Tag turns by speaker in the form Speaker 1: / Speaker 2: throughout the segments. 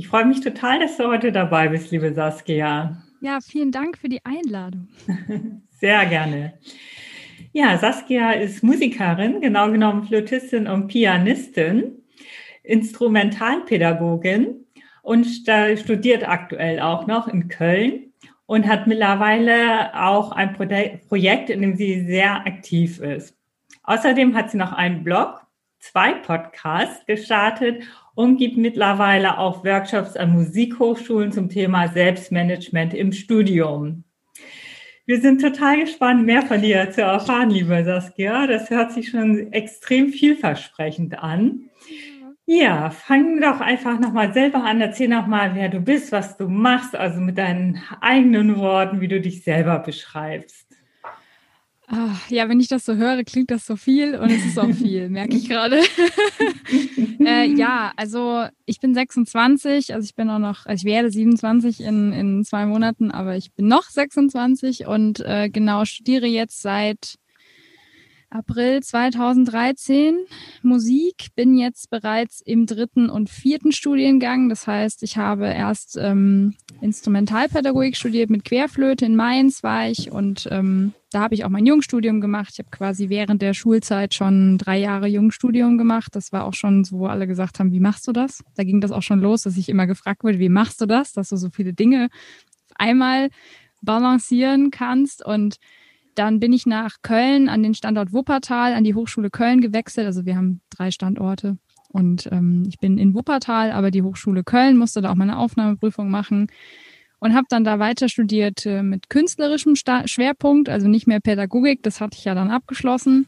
Speaker 1: Ich freue mich total, dass du heute dabei bist, liebe Saskia.
Speaker 2: Ja, vielen Dank für die Einladung.
Speaker 1: Sehr gerne. Ja, Saskia ist Musikerin, genau genommen Flötistin und Pianistin, Instrumentalpädagogin und studiert aktuell auch noch in Köln und hat mittlerweile auch ein Projekt, in dem sie sehr aktiv ist. Außerdem hat sie noch einen Blog zwei Podcasts gestartet und gibt mittlerweile auch Workshops an Musikhochschulen zum Thema Selbstmanagement im Studium. Wir sind total gespannt, mehr von dir zu erfahren, liebe Saskia. Das hört sich schon extrem vielversprechend an. Ja, fang doch einfach nochmal selber an. Erzähl nochmal, wer du bist, was du machst, also mit deinen eigenen Worten, wie du dich selber beschreibst.
Speaker 2: Ach, ja, wenn ich das so höre, klingt das so viel und es ist auch viel, merke ich gerade. äh, ja, also ich bin 26, also ich bin auch noch, also ich werde 27 in, in zwei Monaten, aber ich bin noch 26 und äh, genau studiere jetzt seit April 2013 Musik, bin jetzt bereits im dritten und vierten Studiengang. Das heißt, ich habe erst ähm, Instrumentalpädagogik studiert mit Querflöte in Mainz war ich und ähm, da habe ich auch mein Jungstudium gemacht. Ich habe quasi während der Schulzeit schon drei Jahre Jungstudium gemacht. Das war auch schon so, wo alle gesagt haben, wie machst du das? Da ging das auch schon los, dass ich immer gefragt wurde, wie machst du das, dass du so viele Dinge einmal balancieren kannst und dann bin ich nach Köln an den Standort Wuppertal, an die Hochschule Köln gewechselt. Also wir haben drei Standorte. Und ähm, ich bin in Wuppertal, aber die Hochschule Köln musste da auch meine Aufnahmeprüfung machen und habe dann da weiter studiert äh, mit künstlerischem Sta Schwerpunkt, also nicht mehr Pädagogik, das hatte ich ja dann abgeschlossen.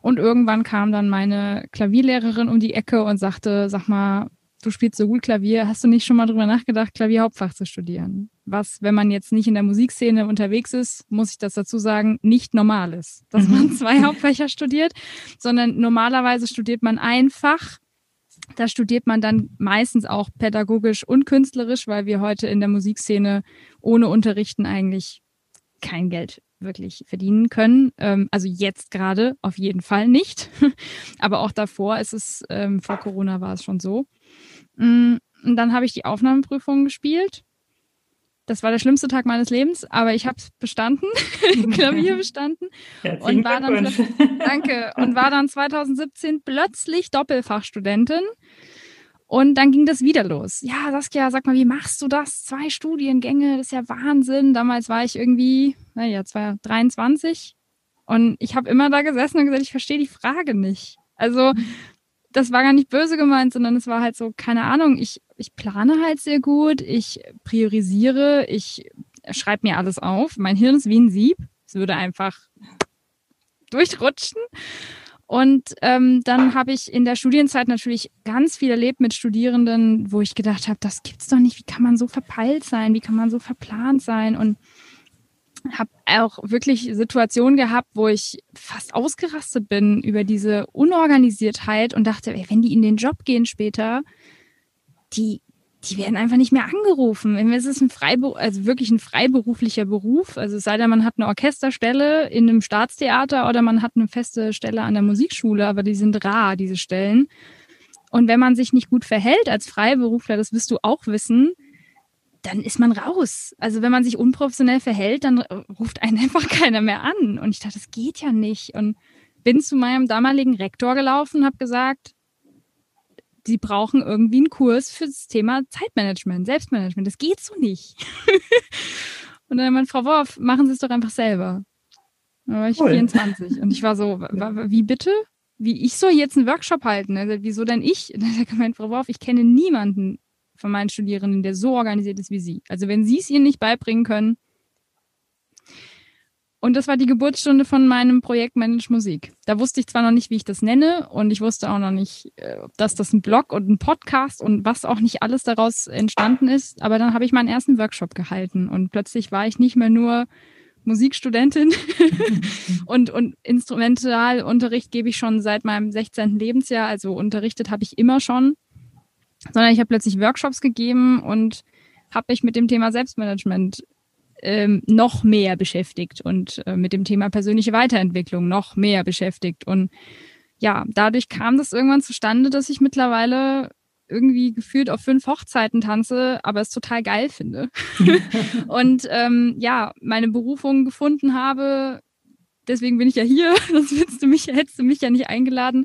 Speaker 2: Und irgendwann kam dann meine Klavierlehrerin um die Ecke und sagte, sag mal, du spielst so gut Klavier, hast du nicht schon mal drüber nachgedacht, Klavierhauptfach zu studieren? Was, wenn man jetzt nicht in der Musikszene unterwegs ist, muss ich das dazu sagen, nicht normal ist, dass man mhm. zwei Hauptfächer studiert, sondern normalerweise studiert man ein Fach. Da studiert man dann meistens auch pädagogisch und künstlerisch, weil wir heute in der Musikszene ohne Unterrichten eigentlich kein Geld wirklich verdienen können. Ähm, also jetzt gerade auf jeden Fall nicht. Aber auch davor ist es, ähm, vor Corona war es schon so. Mm, und dann habe ich die Aufnahmeprüfung gespielt. Das war der schlimmste Tag meines Lebens, aber ich habe es bestanden, Klavier bestanden und war dann danke und war dann 2017 plötzlich Doppelfachstudentin und dann ging das wieder los. Ja, Saskia, sag mal, wie machst du das? Zwei Studiengänge, das ist ja Wahnsinn. Damals war ich irgendwie, naja, 23 und ich habe immer da gesessen und gesagt, ich verstehe die Frage nicht. Also das war gar nicht böse gemeint, sondern es war halt so, keine Ahnung, ich, ich plane halt sehr gut, ich priorisiere, ich schreibe mir alles auf. Mein Hirn ist wie ein Sieb. Es würde einfach durchrutschen. Und ähm, dann habe ich in der Studienzeit natürlich ganz viel erlebt mit Studierenden, wo ich gedacht habe, das gibt's doch nicht. Wie kann man so verpeilt sein? Wie kann man so verplant sein? Und habe auch wirklich Situationen gehabt, wo ich fast ausgerastet bin über diese Unorganisiertheit und dachte, ey, wenn die in den Job gehen später, die, die werden einfach nicht mehr angerufen. Es ist ein Freiberuf, also wirklich ein freiberuflicher Beruf. Also es sei denn, man hat eine Orchesterstelle in einem Staatstheater oder man hat eine feste Stelle an der Musikschule, aber die sind rar, diese Stellen. Und wenn man sich nicht gut verhält als Freiberufler, das wirst du auch wissen, dann ist man raus. Also wenn man sich unprofessionell verhält, dann ruft einen einfach keiner mehr an. Und ich dachte, das geht ja nicht. Und bin zu meinem damaligen Rektor gelaufen und habe gesagt, sie brauchen irgendwie einen Kurs für das Thema Zeitmanagement, Selbstmanagement. Das geht so nicht. und dann meinte Frau Worf, machen Sie es doch einfach selber. Da war ich cool. 24 und ich war so, wie bitte? Wie ich soll jetzt einen Workshop halten? Also, wieso denn ich? Und dann hat er gemeint, Frau Worf, ich kenne niemanden, von meinen Studierenden, der so organisiert ist wie Sie. Also wenn Sie es ihnen nicht beibringen können. und das war die Geburtsstunde von meinem Projekt Manage Musik. Da wusste ich zwar noch nicht, wie ich das nenne und ich wusste auch noch nicht, äh, dass das ein Blog und ein Podcast und was auch nicht alles daraus entstanden ist. Aber dann habe ich meinen ersten Workshop gehalten und plötzlich war ich nicht mehr nur Musikstudentin und, und Instrumentalunterricht gebe ich schon seit meinem 16. Lebensjahr. Also unterrichtet habe ich immer schon, sondern ich habe plötzlich Workshops gegeben und habe mich mit dem Thema Selbstmanagement ähm, noch mehr beschäftigt und äh, mit dem Thema persönliche Weiterentwicklung noch mehr beschäftigt. Und ja, dadurch kam das irgendwann zustande, dass ich mittlerweile irgendwie gefühlt auf fünf Hochzeiten tanze, aber es total geil finde. und ähm, ja, meine Berufung gefunden habe, deswegen bin ich ja hier, sonst hättest du mich, hättest du mich ja nicht eingeladen.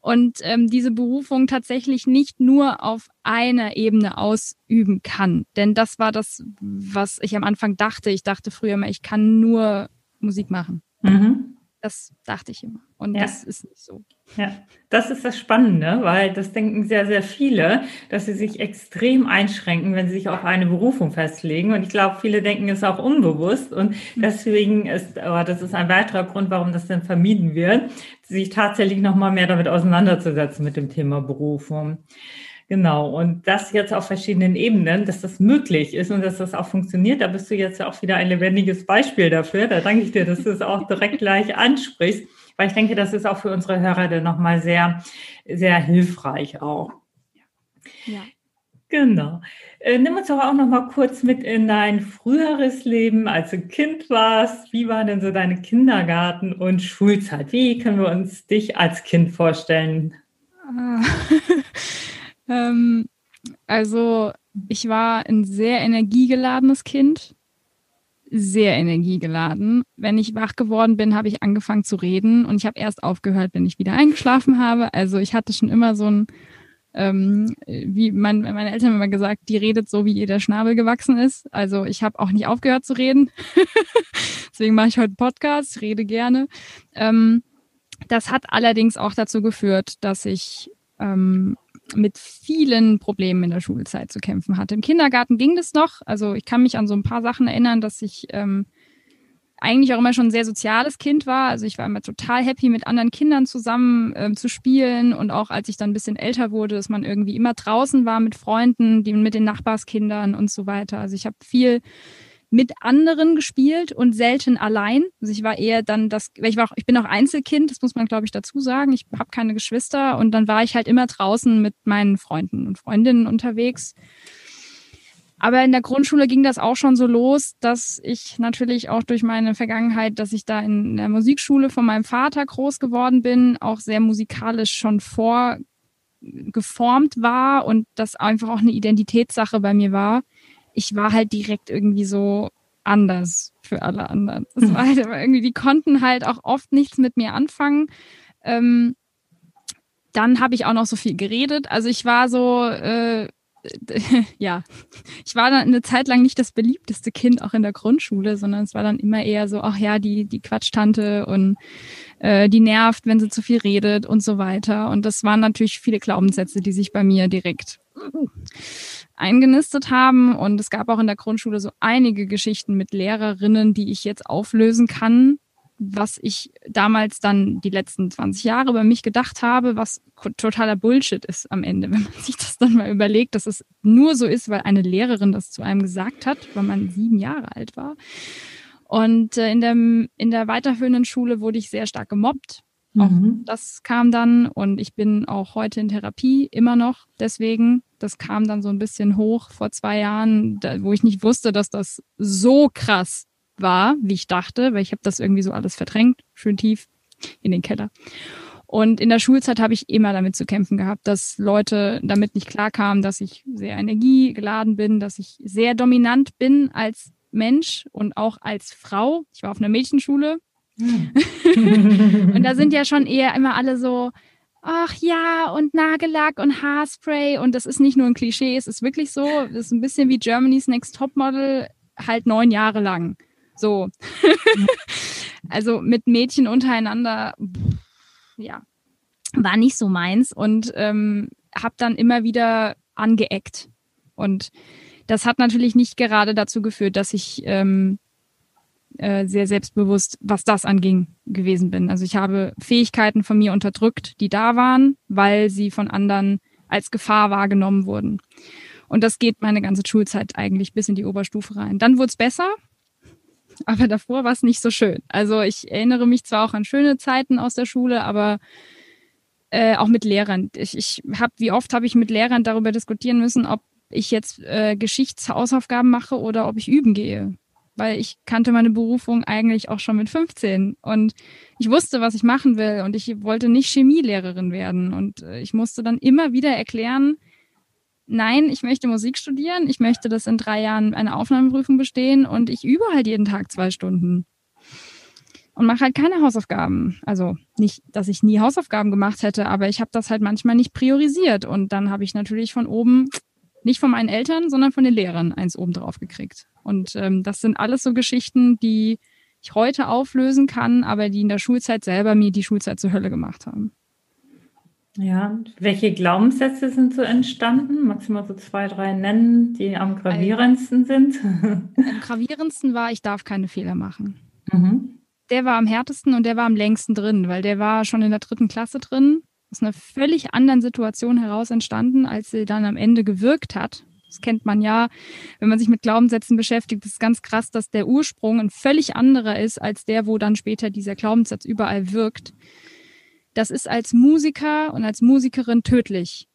Speaker 2: Und ähm, diese Berufung tatsächlich nicht nur auf einer Ebene ausüben kann. Denn das war das, was ich am Anfang dachte. Ich dachte früher immer, ich kann nur Musik machen. Mhm. Das dachte ich immer. Und ja. das ist nicht so.
Speaker 1: Ja, das ist das Spannende, weil das denken sehr, sehr viele, dass sie sich extrem einschränken, wenn sie sich auf eine Berufung festlegen. Und ich glaube, viele denken es auch unbewusst. Und hm. deswegen ist, aber das ist ein weiterer Grund, warum das dann vermieden wird, sich tatsächlich nochmal mehr damit auseinanderzusetzen mit dem Thema Berufung. Genau, und das jetzt auf verschiedenen Ebenen, dass das möglich ist und dass das auch funktioniert, da bist du jetzt auch wieder ein lebendiges Beispiel dafür. Da danke ich dir, dass du es auch direkt gleich ansprichst, weil ich denke, das ist auch für unsere Hörer dann nochmal sehr, sehr hilfreich auch. Ja. Genau. Äh, nimm uns aber auch noch mal kurz mit in dein früheres Leben, als du Kind warst. Wie war denn so deine Kindergarten- und Schulzeit? Wie können wir uns dich als Kind vorstellen?
Speaker 2: Ähm, also ich war ein sehr energiegeladenes Kind, sehr energiegeladen. Wenn ich wach geworden bin, habe ich angefangen zu reden und ich habe erst aufgehört, wenn ich wieder eingeschlafen habe. Also ich hatte schon immer so ein, ähm, wie mein, meine Eltern immer gesagt, die redet so, wie ihr der Schnabel gewachsen ist. Also ich habe auch nicht aufgehört zu reden. Deswegen mache ich heute Podcast, rede gerne. Ähm, das hat allerdings auch dazu geführt, dass ich ähm, mit vielen Problemen in der Schulzeit zu kämpfen hatte. Im Kindergarten ging das noch. Also ich kann mich an so ein paar Sachen erinnern, dass ich ähm, eigentlich auch immer schon ein sehr soziales Kind war. Also ich war immer total happy, mit anderen Kindern zusammen ähm, zu spielen. Und auch als ich dann ein bisschen älter wurde, dass man irgendwie immer draußen war mit Freunden, die mit den Nachbarskindern und so weiter. Also ich habe viel mit anderen gespielt und selten allein. Also ich war eher dann das, ich war auch, ich bin auch Einzelkind, das muss man glaube ich dazu sagen. Ich habe keine Geschwister und dann war ich halt immer draußen mit meinen Freunden und Freundinnen unterwegs. Aber in der Grundschule ging das auch schon so los, dass ich natürlich auch durch meine Vergangenheit, dass ich da in der Musikschule von meinem Vater groß geworden bin, auch sehr musikalisch schon vorgeformt war und das einfach auch eine Identitätssache bei mir war ich war halt direkt irgendwie so anders für alle anderen. Das war halt irgendwie, die konnten halt auch oft nichts mit mir anfangen. Ähm, dann habe ich auch noch so viel geredet. Also ich war so, äh, ja, ich war dann eine Zeit lang nicht das beliebteste Kind auch in der Grundschule, sondern es war dann immer eher so, ach ja, die, die Quatschtante und äh, die nervt, wenn sie zu viel redet und so weiter. Und das waren natürlich viele Glaubenssätze, die sich bei mir direkt eingenistet haben. Und es gab auch in der Grundschule so einige Geschichten mit Lehrerinnen, die ich jetzt auflösen kann, was ich damals dann die letzten 20 Jahre über mich gedacht habe, was totaler Bullshit ist am Ende, wenn man sich das dann mal überlegt, dass es nur so ist, weil eine Lehrerin das zu einem gesagt hat, weil man sieben Jahre alt war. Und äh, in, dem, in der weiterführenden Schule wurde ich sehr stark gemobbt. Auch mhm. das kam dann und ich bin auch heute in Therapie immer noch deswegen, das kam dann so ein bisschen hoch vor zwei Jahren, da, wo ich nicht wusste, dass das so krass war, wie ich dachte, weil ich habe das irgendwie so alles verdrängt, schön tief in den Keller. Und in der Schulzeit habe ich immer damit zu kämpfen gehabt, dass Leute damit nicht klarkamen, dass ich sehr energiegeladen bin, dass ich sehr dominant bin als Mensch und auch als Frau. Ich war auf einer Mädchenschule. Hm. und da sind ja schon eher immer alle so, ach ja, und Nagellack und Haarspray. Und das ist nicht nur ein Klischee, es ist wirklich so. Das ist ein bisschen wie Germany's Next Topmodel, halt neun Jahre lang. So. also mit Mädchen untereinander, ja, war nicht so meins und ähm, habe dann immer wieder angeeckt. Und das hat natürlich nicht gerade dazu geführt, dass ich ähm, äh, sehr selbstbewusst, was das anging, gewesen bin. Also ich habe Fähigkeiten von mir unterdrückt, die da waren, weil sie von anderen als Gefahr wahrgenommen wurden. Und das geht meine ganze Schulzeit eigentlich bis in die Oberstufe rein. Dann wurde es besser, aber davor war es nicht so schön. Also ich erinnere mich zwar auch an schöne Zeiten aus der Schule, aber äh, auch mit Lehrern. Ich, ich habe, wie oft habe ich mit Lehrern darüber diskutieren müssen, ob ich jetzt äh, Geschichtshausaufgaben mache oder ob ich üben gehe. Weil ich kannte meine Berufung eigentlich auch schon mit 15 und ich wusste, was ich machen will und ich wollte nicht Chemielehrerin werden. Und äh, ich musste dann immer wieder erklären, nein, ich möchte Musik studieren, ich möchte das in drei Jahren eine Aufnahmeprüfung bestehen und ich übe halt jeden Tag zwei Stunden und mache halt keine Hausaufgaben. Also nicht, dass ich nie Hausaufgaben gemacht hätte, aber ich habe das halt manchmal nicht priorisiert und dann habe ich natürlich von oben, nicht von meinen Eltern, sondern von den Lehrern eins oben drauf gekriegt. Und ähm, das sind alles so Geschichten, die ich heute auflösen kann, aber die in der Schulzeit selber mir die Schulzeit zur Hölle gemacht haben.
Speaker 1: Ja, welche Glaubenssätze sind so entstanden? Magst du mal so zwei, drei nennen, die am gravierendsten sind?
Speaker 2: Am gravierendsten war, ich darf keine Fehler machen. Mhm. Der war am härtesten und der war am längsten drin, weil der war schon in der dritten Klasse drin, aus einer völlig anderen Situation heraus entstanden, als sie dann am Ende gewirkt hat. Das kennt man ja, wenn man sich mit Glaubenssätzen beschäftigt. Ist ganz krass, dass der Ursprung ein völlig anderer ist als der, wo dann später dieser Glaubenssatz überall wirkt das ist als Musiker und als Musikerin tödlich,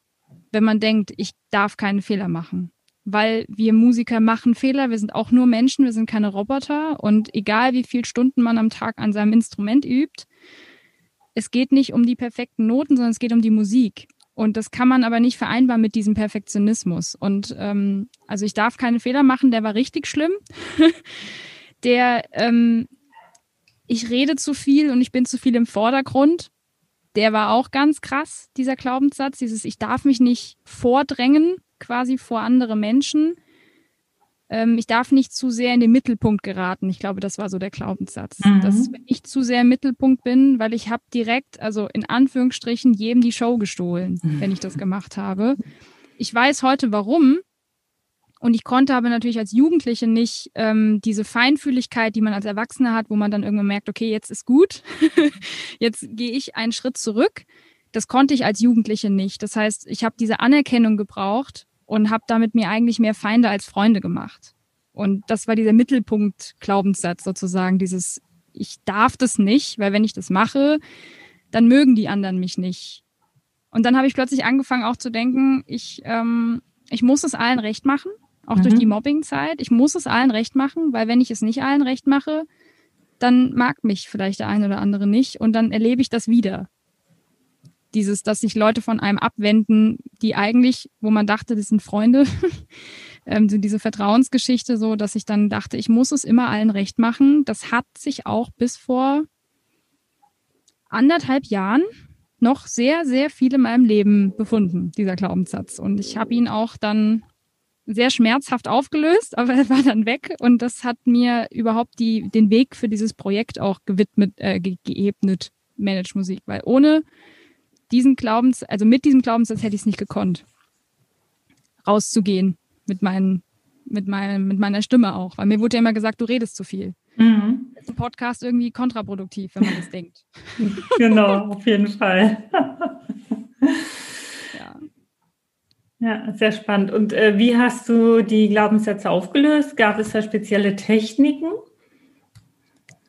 Speaker 2: wenn man denkt, ich darf keine Fehler machen. Weil wir Musiker machen Fehler, wir sind auch nur Menschen, wir sind keine Roboter und egal wie viele Stunden man am Tag an seinem Instrument übt, es geht nicht um die perfekten Noten, sondern es geht um die Musik. Und das kann man aber nicht vereinbaren mit diesem Perfektionismus. Und ähm, also ich darf keine Fehler machen, der war richtig schlimm. der, ähm, ich rede zu viel und ich bin zu viel im Vordergrund der war auch ganz krass, dieser Glaubenssatz, dieses Ich darf mich nicht vordrängen, quasi vor andere Menschen. Ähm, ich darf nicht zu sehr in den Mittelpunkt geraten. Ich glaube, das war so der Glaubenssatz. Mhm. Dass wenn ich zu sehr im Mittelpunkt bin, weil ich habe direkt, also in Anführungsstrichen, jedem die Show gestohlen, mhm. wenn ich das gemacht habe. Ich weiß heute warum, und ich konnte aber natürlich als Jugendliche nicht ähm, diese Feinfühligkeit, die man als Erwachsener hat, wo man dann irgendwann merkt, okay, jetzt ist gut, jetzt gehe ich einen Schritt zurück. Das konnte ich als Jugendliche nicht. Das heißt, ich habe diese Anerkennung gebraucht und habe damit mir eigentlich mehr Feinde als Freunde gemacht. Und das war dieser Mittelpunkt-Glaubenssatz sozusagen, dieses ich darf das nicht, weil wenn ich das mache, dann mögen die anderen mich nicht. Und dann habe ich plötzlich angefangen auch zu denken, ich, ähm, ich muss es allen recht machen auch mhm. durch die Mobbingzeit. Ich muss es allen recht machen, weil wenn ich es nicht allen recht mache, dann mag mich vielleicht der eine oder andere nicht und dann erlebe ich das wieder. Dieses, dass sich Leute von einem abwenden, die eigentlich, wo man dachte, das sind Freunde, ähm, diese Vertrauensgeschichte so, dass ich dann dachte, ich muss es immer allen recht machen. Das hat sich auch bis vor anderthalb Jahren noch sehr, sehr viel in meinem Leben befunden, dieser Glaubenssatz. Und ich habe ihn auch dann sehr schmerzhaft aufgelöst, aber er war dann weg und das hat mir überhaupt die, den Weg für dieses Projekt auch gewidmet, äh, ge geebnet, Manage Musik, weil ohne diesen Glaubens, also mit diesem Glaubenssatz hätte ich es nicht gekonnt, rauszugehen mit meinen, mit meinem, mit meiner Stimme auch, weil mir wurde ja immer gesagt, du redest zu viel. Mhm. Ist ein Podcast irgendwie kontraproduktiv, wenn man das denkt.
Speaker 1: Genau, auf jeden Fall. Ja, sehr spannend. Und äh, wie hast du die Glaubenssätze aufgelöst? Gab es da spezielle Techniken?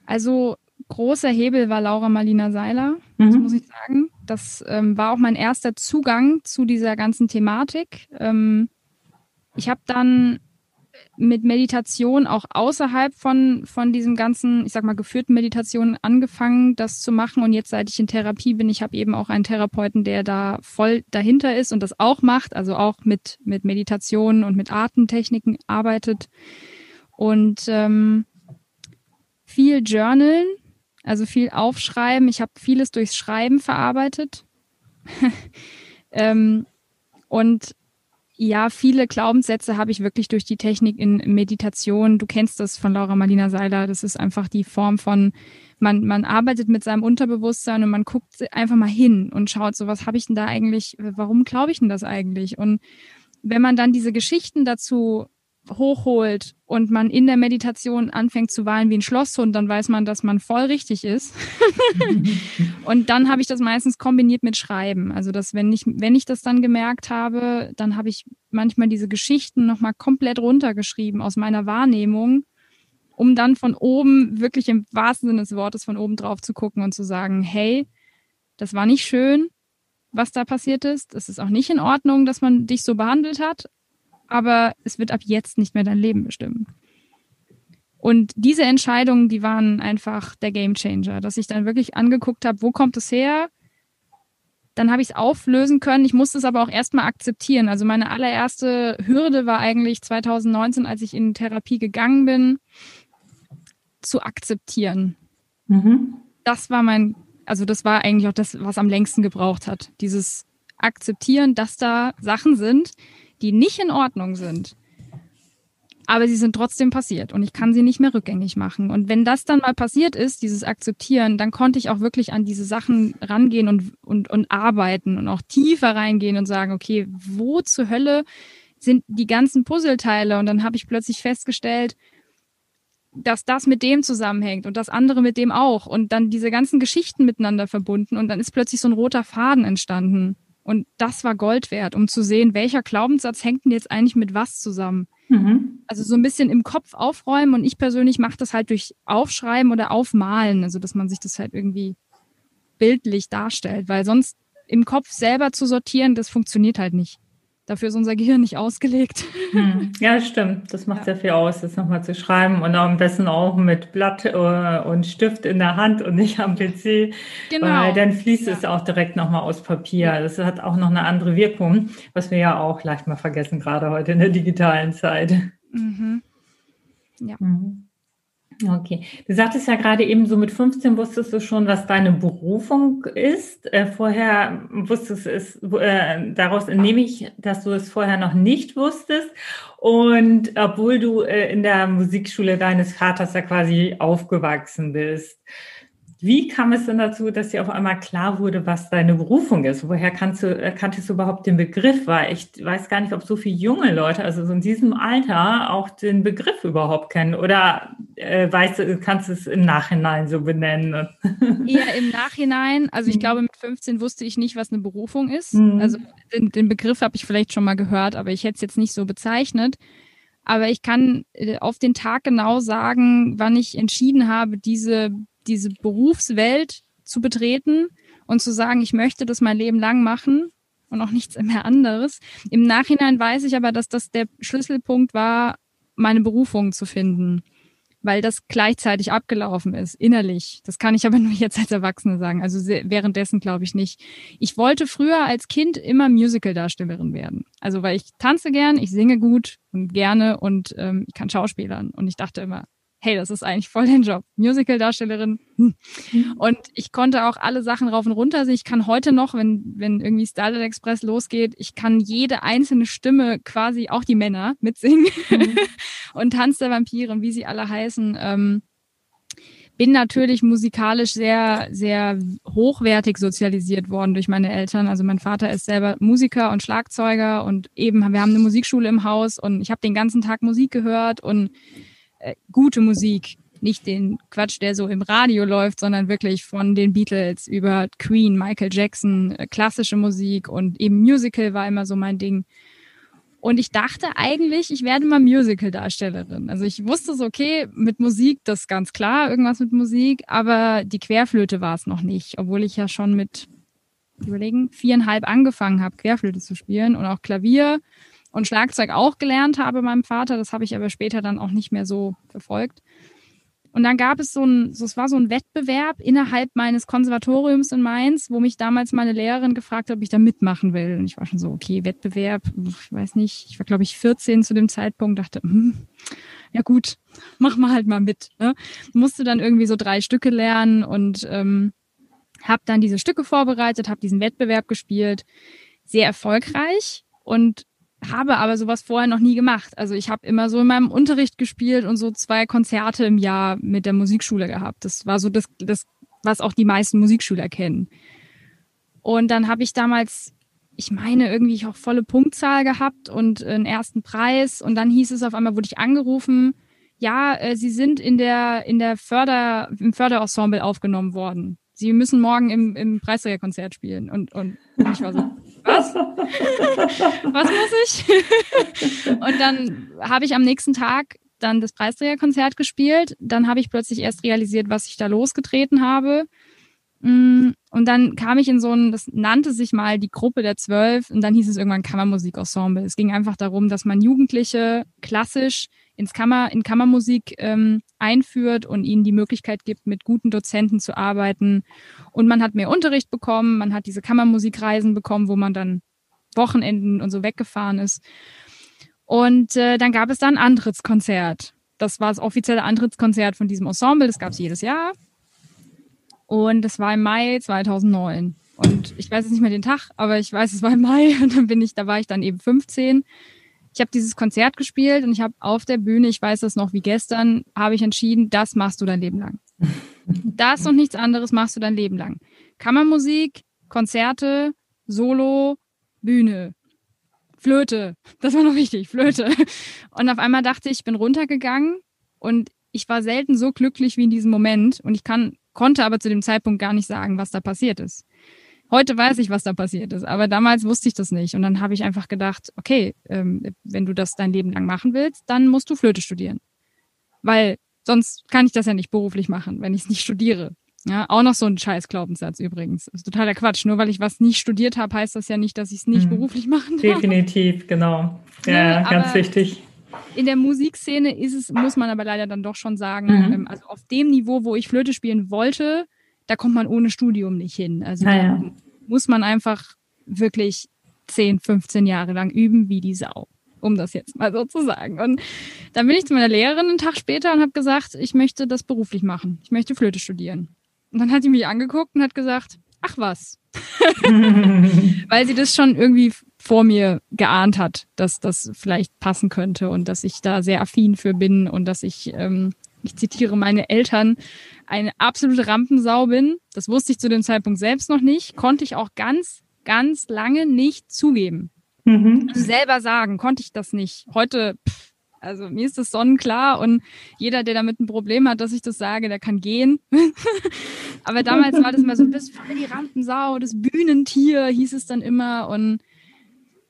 Speaker 2: Also großer Hebel war Laura Marlina Seiler, mhm. muss ich sagen. Das ähm, war auch mein erster Zugang zu dieser ganzen Thematik. Ähm, ich habe dann mit Meditation auch außerhalb von, von diesem ganzen, ich sag mal, geführten Meditationen angefangen, das zu machen. Und jetzt, seit ich in Therapie bin, ich habe eben auch einen Therapeuten, der da voll dahinter ist und das auch macht, also auch mit, mit Meditationen und mit Artentechniken arbeitet. Und ähm, viel Journalen, also viel Aufschreiben. Ich habe vieles durchs Schreiben verarbeitet. ähm, und ja, viele Glaubenssätze habe ich wirklich durch die Technik in Meditation. Du kennst das von Laura Marlina Seiler. Das ist einfach die Form von, man, man arbeitet mit seinem Unterbewusstsein und man guckt einfach mal hin und schaut so, was habe ich denn da eigentlich, warum glaube ich denn das eigentlich? Und wenn man dann diese Geschichten dazu hochholt und man in der Meditation anfängt zu weinen wie ein Schlosshund, dann weiß man, dass man voll richtig ist. und dann habe ich das meistens kombiniert mit Schreiben. Also, dass wenn ich, wenn ich das dann gemerkt habe, dann habe ich manchmal diese Geschichten nochmal komplett runtergeschrieben aus meiner Wahrnehmung, um dann von oben, wirklich im wahrsten Sinne des Wortes, von oben drauf zu gucken und zu sagen, hey, das war nicht schön, was da passiert ist. Es ist auch nicht in Ordnung, dass man dich so behandelt hat, aber es wird ab jetzt nicht mehr dein Leben bestimmen. Und diese Entscheidungen, die waren einfach der Gamechanger, dass ich dann wirklich angeguckt habe, wo kommt es her? Dann habe ich es auflösen können. Ich musste es aber auch erstmal akzeptieren. Also meine allererste Hürde war eigentlich 2019, als ich in Therapie gegangen bin, zu akzeptieren. Mhm. Das war mein, also das war eigentlich auch das, was am längsten gebraucht hat. Dieses Akzeptieren, dass da Sachen sind, die nicht in Ordnung sind. Aber sie sind trotzdem passiert und ich kann sie nicht mehr rückgängig machen. Und wenn das dann mal passiert ist, dieses Akzeptieren, dann konnte ich auch wirklich an diese Sachen rangehen und, und, und arbeiten und auch tiefer reingehen und sagen, okay, wo zur Hölle sind die ganzen Puzzleteile? Und dann habe ich plötzlich festgestellt, dass das mit dem zusammenhängt und das andere mit dem auch und dann diese ganzen Geschichten miteinander verbunden und dann ist plötzlich so ein roter Faden entstanden. Und das war Gold wert, um zu sehen, welcher Glaubenssatz hängt denn jetzt eigentlich mit was zusammen. Mhm. Also so ein bisschen im Kopf aufräumen und ich persönlich mache das halt durch Aufschreiben oder Aufmalen, also dass man sich das halt irgendwie bildlich darstellt, weil sonst im Kopf selber zu sortieren, das funktioniert halt nicht. Dafür ist unser Gehirn nicht ausgelegt.
Speaker 1: Hm. Ja, stimmt. Das macht ja. sehr viel aus, das nochmal zu schreiben und am besten auch mit Blatt äh, und Stift in der Hand und nicht am PC. Genau. Weil dann fließt ja. es auch direkt nochmal aus Papier. Das hat auch noch eine andere Wirkung, was wir ja auch leicht mal vergessen, gerade heute in der digitalen Zeit. Mhm. Ja. Mhm. Okay. Du sagtest ja gerade eben, so mit 15 wusstest du schon, was deine Berufung ist. Äh, vorher wusstest es, äh, daraus entnehme ich, dass du es vorher noch nicht wusstest. Und obwohl du äh, in der Musikschule deines Vaters ja quasi aufgewachsen bist. Wie kam es denn dazu, dass dir auf einmal klar wurde, was deine Berufung ist? Woher kannst du, äh, kanntest du überhaupt den Begriff? Weil ich weiß gar nicht, ob so viele junge Leute, also so in diesem Alter, auch den Begriff überhaupt kennen. Oder äh, weißt du, kannst du es im Nachhinein so benennen?
Speaker 2: Eher im Nachhinein. Also ich mhm. glaube, mit 15 wusste ich nicht, was eine Berufung ist. Mhm. Also den, den Begriff habe ich vielleicht schon mal gehört, aber ich hätte es jetzt nicht so bezeichnet. Aber ich kann äh, auf den Tag genau sagen, wann ich entschieden habe, diese diese Berufswelt zu betreten und zu sagen, ich möchte das mein Leben lang machen und auch nichts mehr anderes. Im Nachhinein weiß ich aber, dass das der Schlüsselpunkt war, meine Berufung zu finden, weil das gleichzeitig abgelaufen ist, innerlich. Das kann ich aber nur jetzt als Erwachsene sagen. Also währenddessen glaube ich nicht. Ich wollte früher als Kind immer Musical-Darstellerin werden. Also weil ich tanze gern, ich singe gut und gerne und ähm, ich kann Schauspielern. Und ich dachte immer, hey, das ist eigentlich voll dein Job. Musical-Darstellerin. Hm. Mhm. Und ich konnte auch alle Sachen rauf und runter sehen. Ich kann heute noch, wenn, wenn irgendwie Starlight Express losgeht, ich kann jede einzelne Stimme quasi, auch die Männer, mitsingen. Mhm. und Tanz der Vampire, wie sie alle heißen. Ähm, bin natürlich musikalisch sehr, sehr hochwertig sozialisiert worden durch meine Eltern. Also mein Vater ist selber Musiker und Schlagzeuger und eben, wir haben eine Musikschule im Haus und ich habe den ganzen Tag Musik gehört und äh, gute Musik, nicht den Quatsch, der so im Radio läuft, sondern wirklich von den Beatles über Queen, Michael Jackson, äh, klassische Musik und eben Musical war immer so mein Ding. Und ich dachte eigentlich, ich werde mal Musical-Darstellerin. Also ich wusste so, okay, mit Musik, das ist ganz klar, irgendwas mit Musik, aber die Querflöte war es noch nicht, obwohl ich ja schon mit, überlegen, viereinhalb angefangen habe, Querflöte zu spielen und auch Klavier und Schlagzeug auch gelernt habe meinem Vater. Das habe ich aber später dann auch nicht mehr so verfolgt. Und dann gab es so ein, so, es war so ein Wettbewerb innerhalb meines Konservatoriums in Mainz, wo mich damals meine Lehrerin gefragt hat, ob ich da mitmachen will. Und ich war schon so, okay, Wettbewerb, ich weiß nicht, ich war glaube ich 14 zu dem Zeitpunkt, dachte, hm, ja gut, mach mal halt mal mit. Ne? Musste dann irgendwie so drei Stücke lernen und ähm, habe dann diese Stücke vorbereitet, habe diesen Wettbewerb gespielt, sehr erfolgreich und habe aber sowas vorher noch nie gemacht. Also ich habe immer so in meinem Unterricht gespielt und so zwei Konzerte im Jahr mit der Musikschule gehabt. Das war so das, das was auch die meisten Musikschüler kennen. Und dann habe ich damals ich meine, irgendwie auch volle Punktzahl gehabt und einen ersten Preis. Und dann hieß es auf einmal, wurde ich angerufen, ja, äh, Sie sind in der, in der Förder, im Förderensemble aufgenommen worden. Sie müssen morgen im, im Preisträgerkonzert spielen. Und, und ich war so, was? was muss ich? und dann habe ich am nächsten Tag dann das Preisträgerkonzert gespielt. Dann habe ich plötzlich erst realisiert, was ich da losgetreten habe. Mm, und dann kam ich in so ein, das nannte sich mal die Gruppe der Zwölf und dann hieß es irgendwann Kammermusikensemble. Es ging einfach darum, dass man Jugendliche klassisch ins Kammer, in Kammermusik ähm, einführt und ihnen die Möglichkeit gibt, mit guten Dozenten zu arbeiten. Und man hat mehr Unterricht bekommen, man hat diese Kammermusikreisen bekommen, wo man dann Wochenenden und so weggefahren ist. Und äh, dann gab es dann ein Antrittskonzert. Das war das offizielle Antrittskonzert von diesem Ensemble. Das gab es jedes Jahr. Und das war im Mai 2009. Und ich weiß jetzt nicht mehr den Tag, aber ich weiß, es war im Mai. Und dann bin ich, da war ich dann eben 15. Ich habe dieses Konzert gespielt und ich habe auf der Bühne, ich weiß das noch wie gestern, habe ich entschieden, das machst du dein Leben lang. Das und nichts anderes machst du dein Leben lang. Kammermusik, Konzerte, Solo, Bühne. Flöte. Das war noch wichtig, Flöte. Und auf einmal dachte ich, ich bin runtergegangen und ich war selten so glücklich wie in diesem Moment und ich kann, konnte aber zu dem Zeitpunkt gar nicht sagen, was da passiert ist. Heute weiß ich, was da passiert ist, aber damals wusste ich das nicht. Und dann habe ich einfach gedacht, okay, ähm, wenn du das dein Leben lang machen willst, dann musst du Flöte studieren. Weil sonst kann ich das ja nicht beruflich machen, wenn ich es nicht studiere. Ja, auch noch so ein scheiß Glaubenssatz übrigens. Das ist totaler Quatsch. Nur weil ich was nicht studiert habe, heißt das ja nicht, dass ich es nicht mhm. beruflich machen
Speaker 1: darf. Definitiv, genau. Ja, ja ganz wichtig.
Speaker 2: In der Musikszene ist es, muss man aber leider dann doch schon sagen, mhm. ähm, also auf dem Niveau, wo ich Flöte spielen wollte, da kommt man ohne Studium nicht hin. Also ah, ja. Muss man einfach wirklich 10, 15 Jahre lang üben wie die Sau um das jetzt mal so zu sagen. Und dann bin ich zu meiner Lehrerin einen Tag später und habe gesagt, ich möchte das beruflich machen. Ich möchte Flöte studieren. Und dann hat sie mich angeguckt und hat gesagt, ach was. Weil sie das schon irgendwie vor mir geahnt hat, dass das vielleicht passen könnte und dass ich da sehr affin für bin und dass ich, ähm, ich zitiere meine Eltern, eine absolute Rampensau bin. Das wusste ich zu dem Zeitpunkt selbst noch nicht, konnte ich auch ganz, ganz lange nicht zugeben. Mhm. Also selber sagen, konnte ich das nicht. Heute, pff, also mir ist das sonnenklar und jeder, der damit ein Problem hat, dass ich das sage, der kann gehen. Aber damals war das immer so, du bist voll die Rampensau, das Bühnentier hieß es dann immer. Und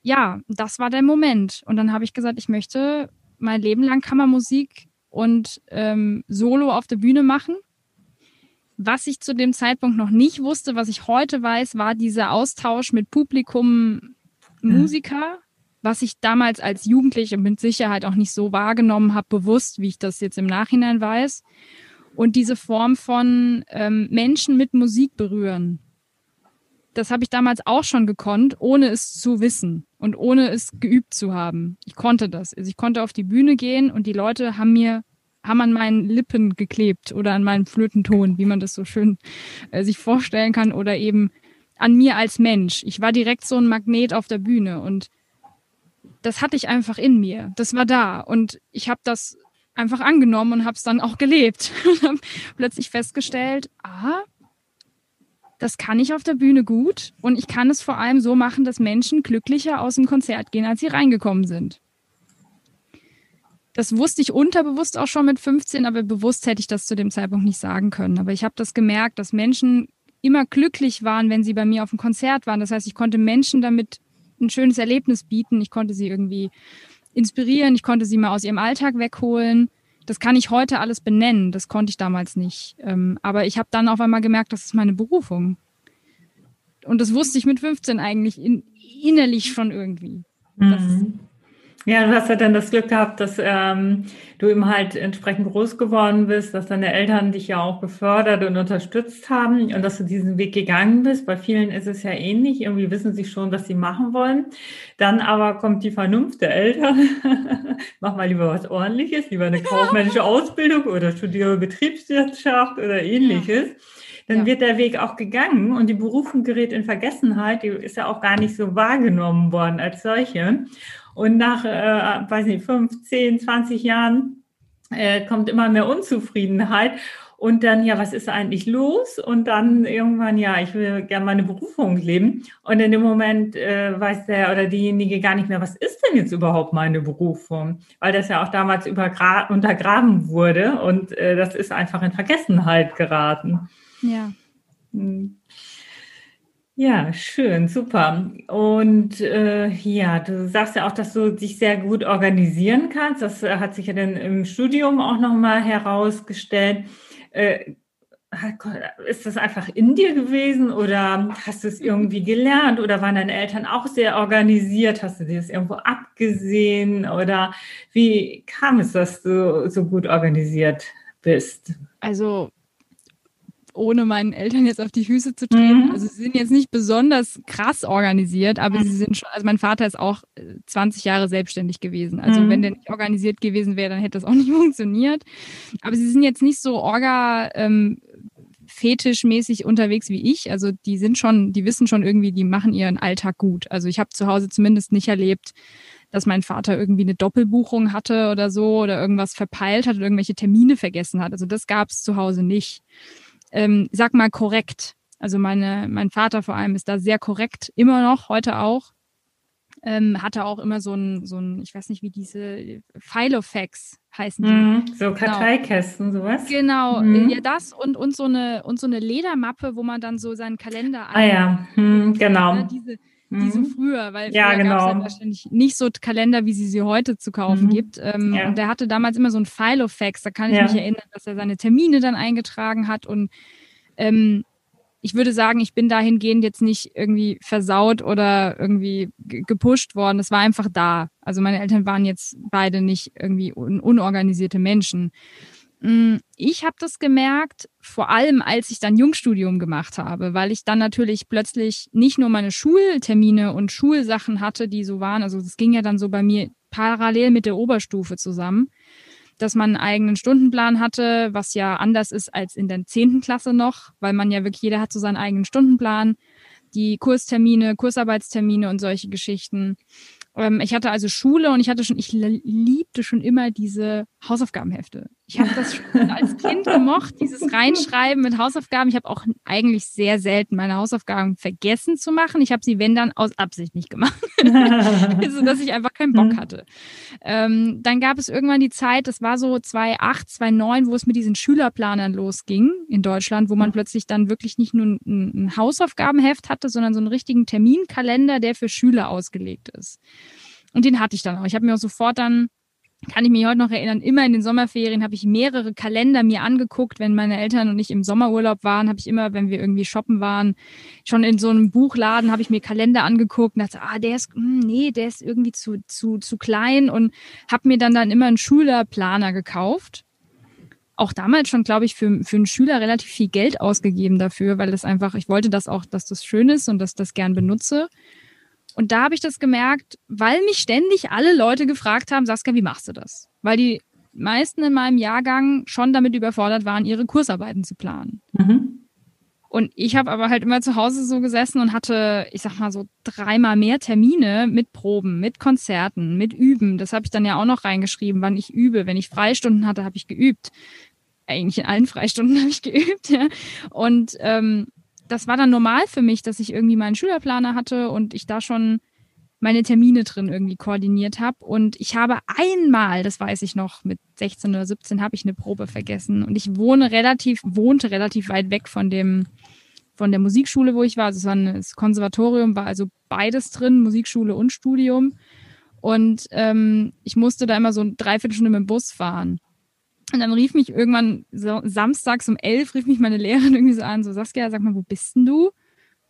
Speaker 2: ja, das war der Moment. Und dann habe ich gesagt, ich möchte mein Leben lang Kammermusik und ähm, Solo auf der Bühne machen. Was ich zu dem Zeitpunkt noch nicht wusste, was ich heute weiß, war dieser Austausch mit Publikum, Musiker, was ich damals als Jugendliche mit Sicherheit auch nicht so wahrgenommen habe, bewusst, wie ich das jetzt im Nachhinein weiß. Und diese Form von ähm, Menschen mit Musik berühren. Das habe ich damals auch schon gekonnt, ohne es zu wissen und ohne es geübt zu haben. Ich konnte das. Also ich konnte auf die Bühne gehen und die Leute haben mir haben an meinen Lippen geklebt oder an meinen Flötenton, wie man das so schön äh, sich vorstellen kann, oder eben an mir als Mensch. Ich war direkt so ein Magnet auf der Bühne und das hatte ich einfach in mir. Das war da. Und ich habe das einfach angenommen und habe es dann auch gelebt. Und habe plötzlich festgestellt, ah, das kann ich auf der Bühne gut. Und ich kann es vor allem so machen, dass Menschen glücklicher aus dem Konzert gehen, als sie reingekommen sind. Das wusste ich unterbewusst auch schon mit 15, aber bewusst hätte ich das zu dem Zeitpunkt nicht sagen können. Aber ich habe das gemerkt, dass Menschen immer glücklich waren, wenn sie bei mir auf dem Konzert waren. Das heißt, ich konnte Menschen damit ein schönes Erlebnis bieten. Ich konnte sie irgendwie inspirieren, ich konnte sie mal aus ihrem Alltag wegholen. Das kann ich heute alles benennen, das konnte ich damals nicht. Ähm, aber ich habe dann auf einmal gemerkt, das ist meine Berufung. Und das wusste ich mit 15 eigentlich in, innerlich schon irgendwie. Mhm.
Speaker 1: Ja, du hast ja dann das Glück gehabt, dass ähm, du eben halt entsprechend groß geworden bist, dass deine Eltern dich ja auch gefördert und unterstützt haben und dass du diesen Weg gegangen bist. Bei vielen ist es ja ähnlich. Irgendwie wissen sie schon, was sie machen wollen. Dann aber kommt die Vernunft der Eltern. Mach mal lieber was ordentliches, lieber eine kaufmännische Ausbildung oder studiere Betriebswirtschaft oder ähnliches. Ja dann ja. wird der Weg auch gegangen und die Berufung gerät in Vergessenheit. Die ist ja auch gar nicht so wahrgenommen worden als solche. Und nach, äh, weiß nicht, fünf, zehn, 20 Jahren äh, kommt immer mehr Unzufriedenheit. und dann, ja, was ist eigentlich los? Und dann irgendwann, ja, ich will gerne meine Berufung leben. Und in dem Moment äh, weiß der oder diejenige gar nicht mehr, was ist denn jetzt überhaupt meine Berufung? Weil das ja auch damals untergraben wurde und äh, das ist einfach in Vergessenheit geraten.
Speaker 2: Ja.
Speaker 1: Hm. Ja, schön, super. Und äh, ja, du sagst ja auch, dass du dich sehr gut organisieren kannst. Das äh, hat sich ja dann im Studium auch nochmal herausgestellt. Äh, ist das einfach in dir gewesen oder hast du es irgendwie gelernt oder waren deine Eltern auch sehr organisiert? Hast du dir das irgendwo abgesehen oder wie kam es, dass du so gut organisiert bist?
Speaker 2: Also ohne meinen Eltern jetzt auf die Füße zu treten. Mhm. Also sie sind jetzt nicht besonders krass organisiert, aber mhm. sie sind schon, also mein Vater ist auch 20 äh, Jahre selbstständig gewesen. Also mhm. wenn der nicht organisiert gewesen wäre, dann hätte das auch nicht funktioniert. Aber sie sind jetzt nicht so orga ähm, fetischmäßig unterwegs wie ich. Also die sind schon, die wissen schon irgendwie, die machen ihren Alltag gut. Also ich habe zu Hause zumindest nicht erlebt, dass mein Vater irgendwie eine Doppelbuchung hatte oder so oder irgendwas verpeilt hat oder irgendwelche Termine vergessen hat. Also das gab es zu Hause nicht ähm, sag mal, korrekt. Also meine, mein Vater vor allem ist da sehr korrekt, immer noch, heute auch. Ähm, hatte auch immer so ein, so ein, ich weiß nicht, wie diese Filofax heißen die.
Speaker 1: Mm, so genau. Karteikästen, genau. sowas.
Speaker 2: Genau, mm. ja, das und, und so eine und so eine Ledermappe, wo man dann so seinen Kalender
Speaker 1: Ah ja, hm, genau.
Speaker 2: Ne, diese, die so mhm. früher, weil ja, früher genau. gab es ja wahrscheinlich nicht so Kalender, wie sie sie heute zu kaufen mhm. gibt. Ähm, ja. Und der hatte damals immer so ein Filofax, da kann ich ja. mich erinnern, dass er seine Termine dann eingetragen hat und ähm, ich würde sagen, ich bin dahingehend jetzt nicht irgendwie versaut oder irgendwie gepusht worden. Es war einfach da. Also meine Eltern waren jetzt beide nicht irgendwie un unorganisierte Menschen. Mm, ich habe das gemerkt, vor allem als ich dann Jungstudium gemacht habe, weil ich dann natürlich plötzlich nicht nur meine Schultermine und Schulsachen hatte, die so waren, also das ging ja dann so bei mir parallel mit der Oberstufe zusammen, dass man einen eigenen Stundenplan hatte, was ja anders ist als in der zehnten Klasse noch, weil man ja wirklich, jeder hat so seinen eigenen Stundenplan, die Kurstermine, Kursarbeitstermine und solche Geschichten. Ähm, ich hatte also Schule und ich hatte schon, ich liebte schon immer diese Hausaufgabenhefte. Ich habe das schon als Kind gemocht, dieses Reinschreiben mit Hausaufgaben. Ich habe auch eigentlich sehr selten meine Hausaufgaben vergessen zu machen. Ich habe sie, wenn dann, aus Absicht nicht gemacht. also, dass ich einfach keinen Bock mhm. hatte. Ähm, dann gab es irgendwann die Zeit, das war so 2008, 2009, wo es mit diesen Schülerplanern losging in Deutschland, wo man plötzlich dann wirklich nicht nur ein, ein Hausaufgabenheft hatte, sondern so einen richtigen Terminkalender, der für Schüler ausgelegt ist. Und den hatte ich dann auch. Ich habe mir auch sofort dann kann ich mich heute noch erinnern, immer in den Sommerferien habe ich mehrere Kalender mir angeguckt. Wenn meine Eltern und ich im Sommerurlaub waren, habe ich immer, wenn wir irgendwie shoppen waren, schon in so einem Buchladen habe ich mir Kalender angeguckt und dachte, ah, der ist, hm, nee, der ist irgendwie zu, zu, zu klein und habe mir dann dann immer einen Schülerplaner gekauft. Auch damals schon, glaube ich, für, für einen Schüler relativ viel Geld ausgegeben dafür, weil das einfach, ich wollte das auch, dass das schön ist und dass das gern benutze. Und da habe ich das gemerkt, weil mich ständig alle Leute gefragt haben, Saskia, wie machst du das? Weil die meisten in meinem Jahrgang schon damit überfordert waren, ihre Kursarbeiten zu planen. Mhm. Und ich habe aber halt immer zu Hause so gesessen und hatte, ich sag mal so dreimal mehr Termine mit Proben, mit Konzerten, mit Üben. Das habe ich dann ja auch noch reingeschrieben, wann ich übe. Wenn ich Freistunden hatte, habe ich geübt. Eigentlich in allen Freistunden habe ich geübt. Ja. Und ähm, das war dann normal für mich, dass ich irgendwie meinen Schülerplaner hatte und ich da schon meine Termine drin irgendwie koordiniert habe. Und ich habe einmal, das weiß ich noch, mit 16 oder 17 habe ich eine Probe vergessen. Und ich wohne relativ, wohnte relativ weit weg von dem, von der Musikschule, wo ich war. Also es war ein, das Konservatorium, war also beides drin, Musikschule und Studium. Und ähm, ich musste da immer so eine Dreiviertelstunde mit dem Bus fahren. Und dann rief mich irgendwann so, samstags um elf rief mich meine Lehrerin irgendwie so an, so Saskia, sag mal, wo bist denn du?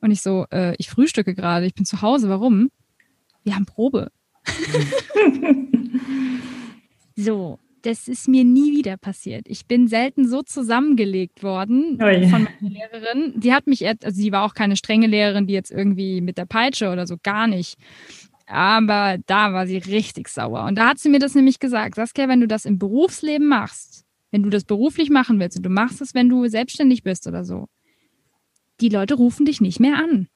Speaker 2: Und ich so, äh, ich frühstücke gerade, ich bin zu Hause, warum? Wir haben Probe. so, das ist mir nie wieder passiert. Ich bin selten so zusammengelegt worden oh ja. von meiner Lehrerin. Die hat mich, also sie war auch keine strenge Lehrerin, die jetzt irgendwie mit der Peitsche oder so gar nicht. Aber da war sie richtig sauer. Und da hat sie mir das nämlich gesagt. Saskia, wenn du das im Berufsleben machst, wenn du das beruflich machen willst und du machst es, wenn du selbstständig bist oder so, die Leute rufen dich nicht mehr an.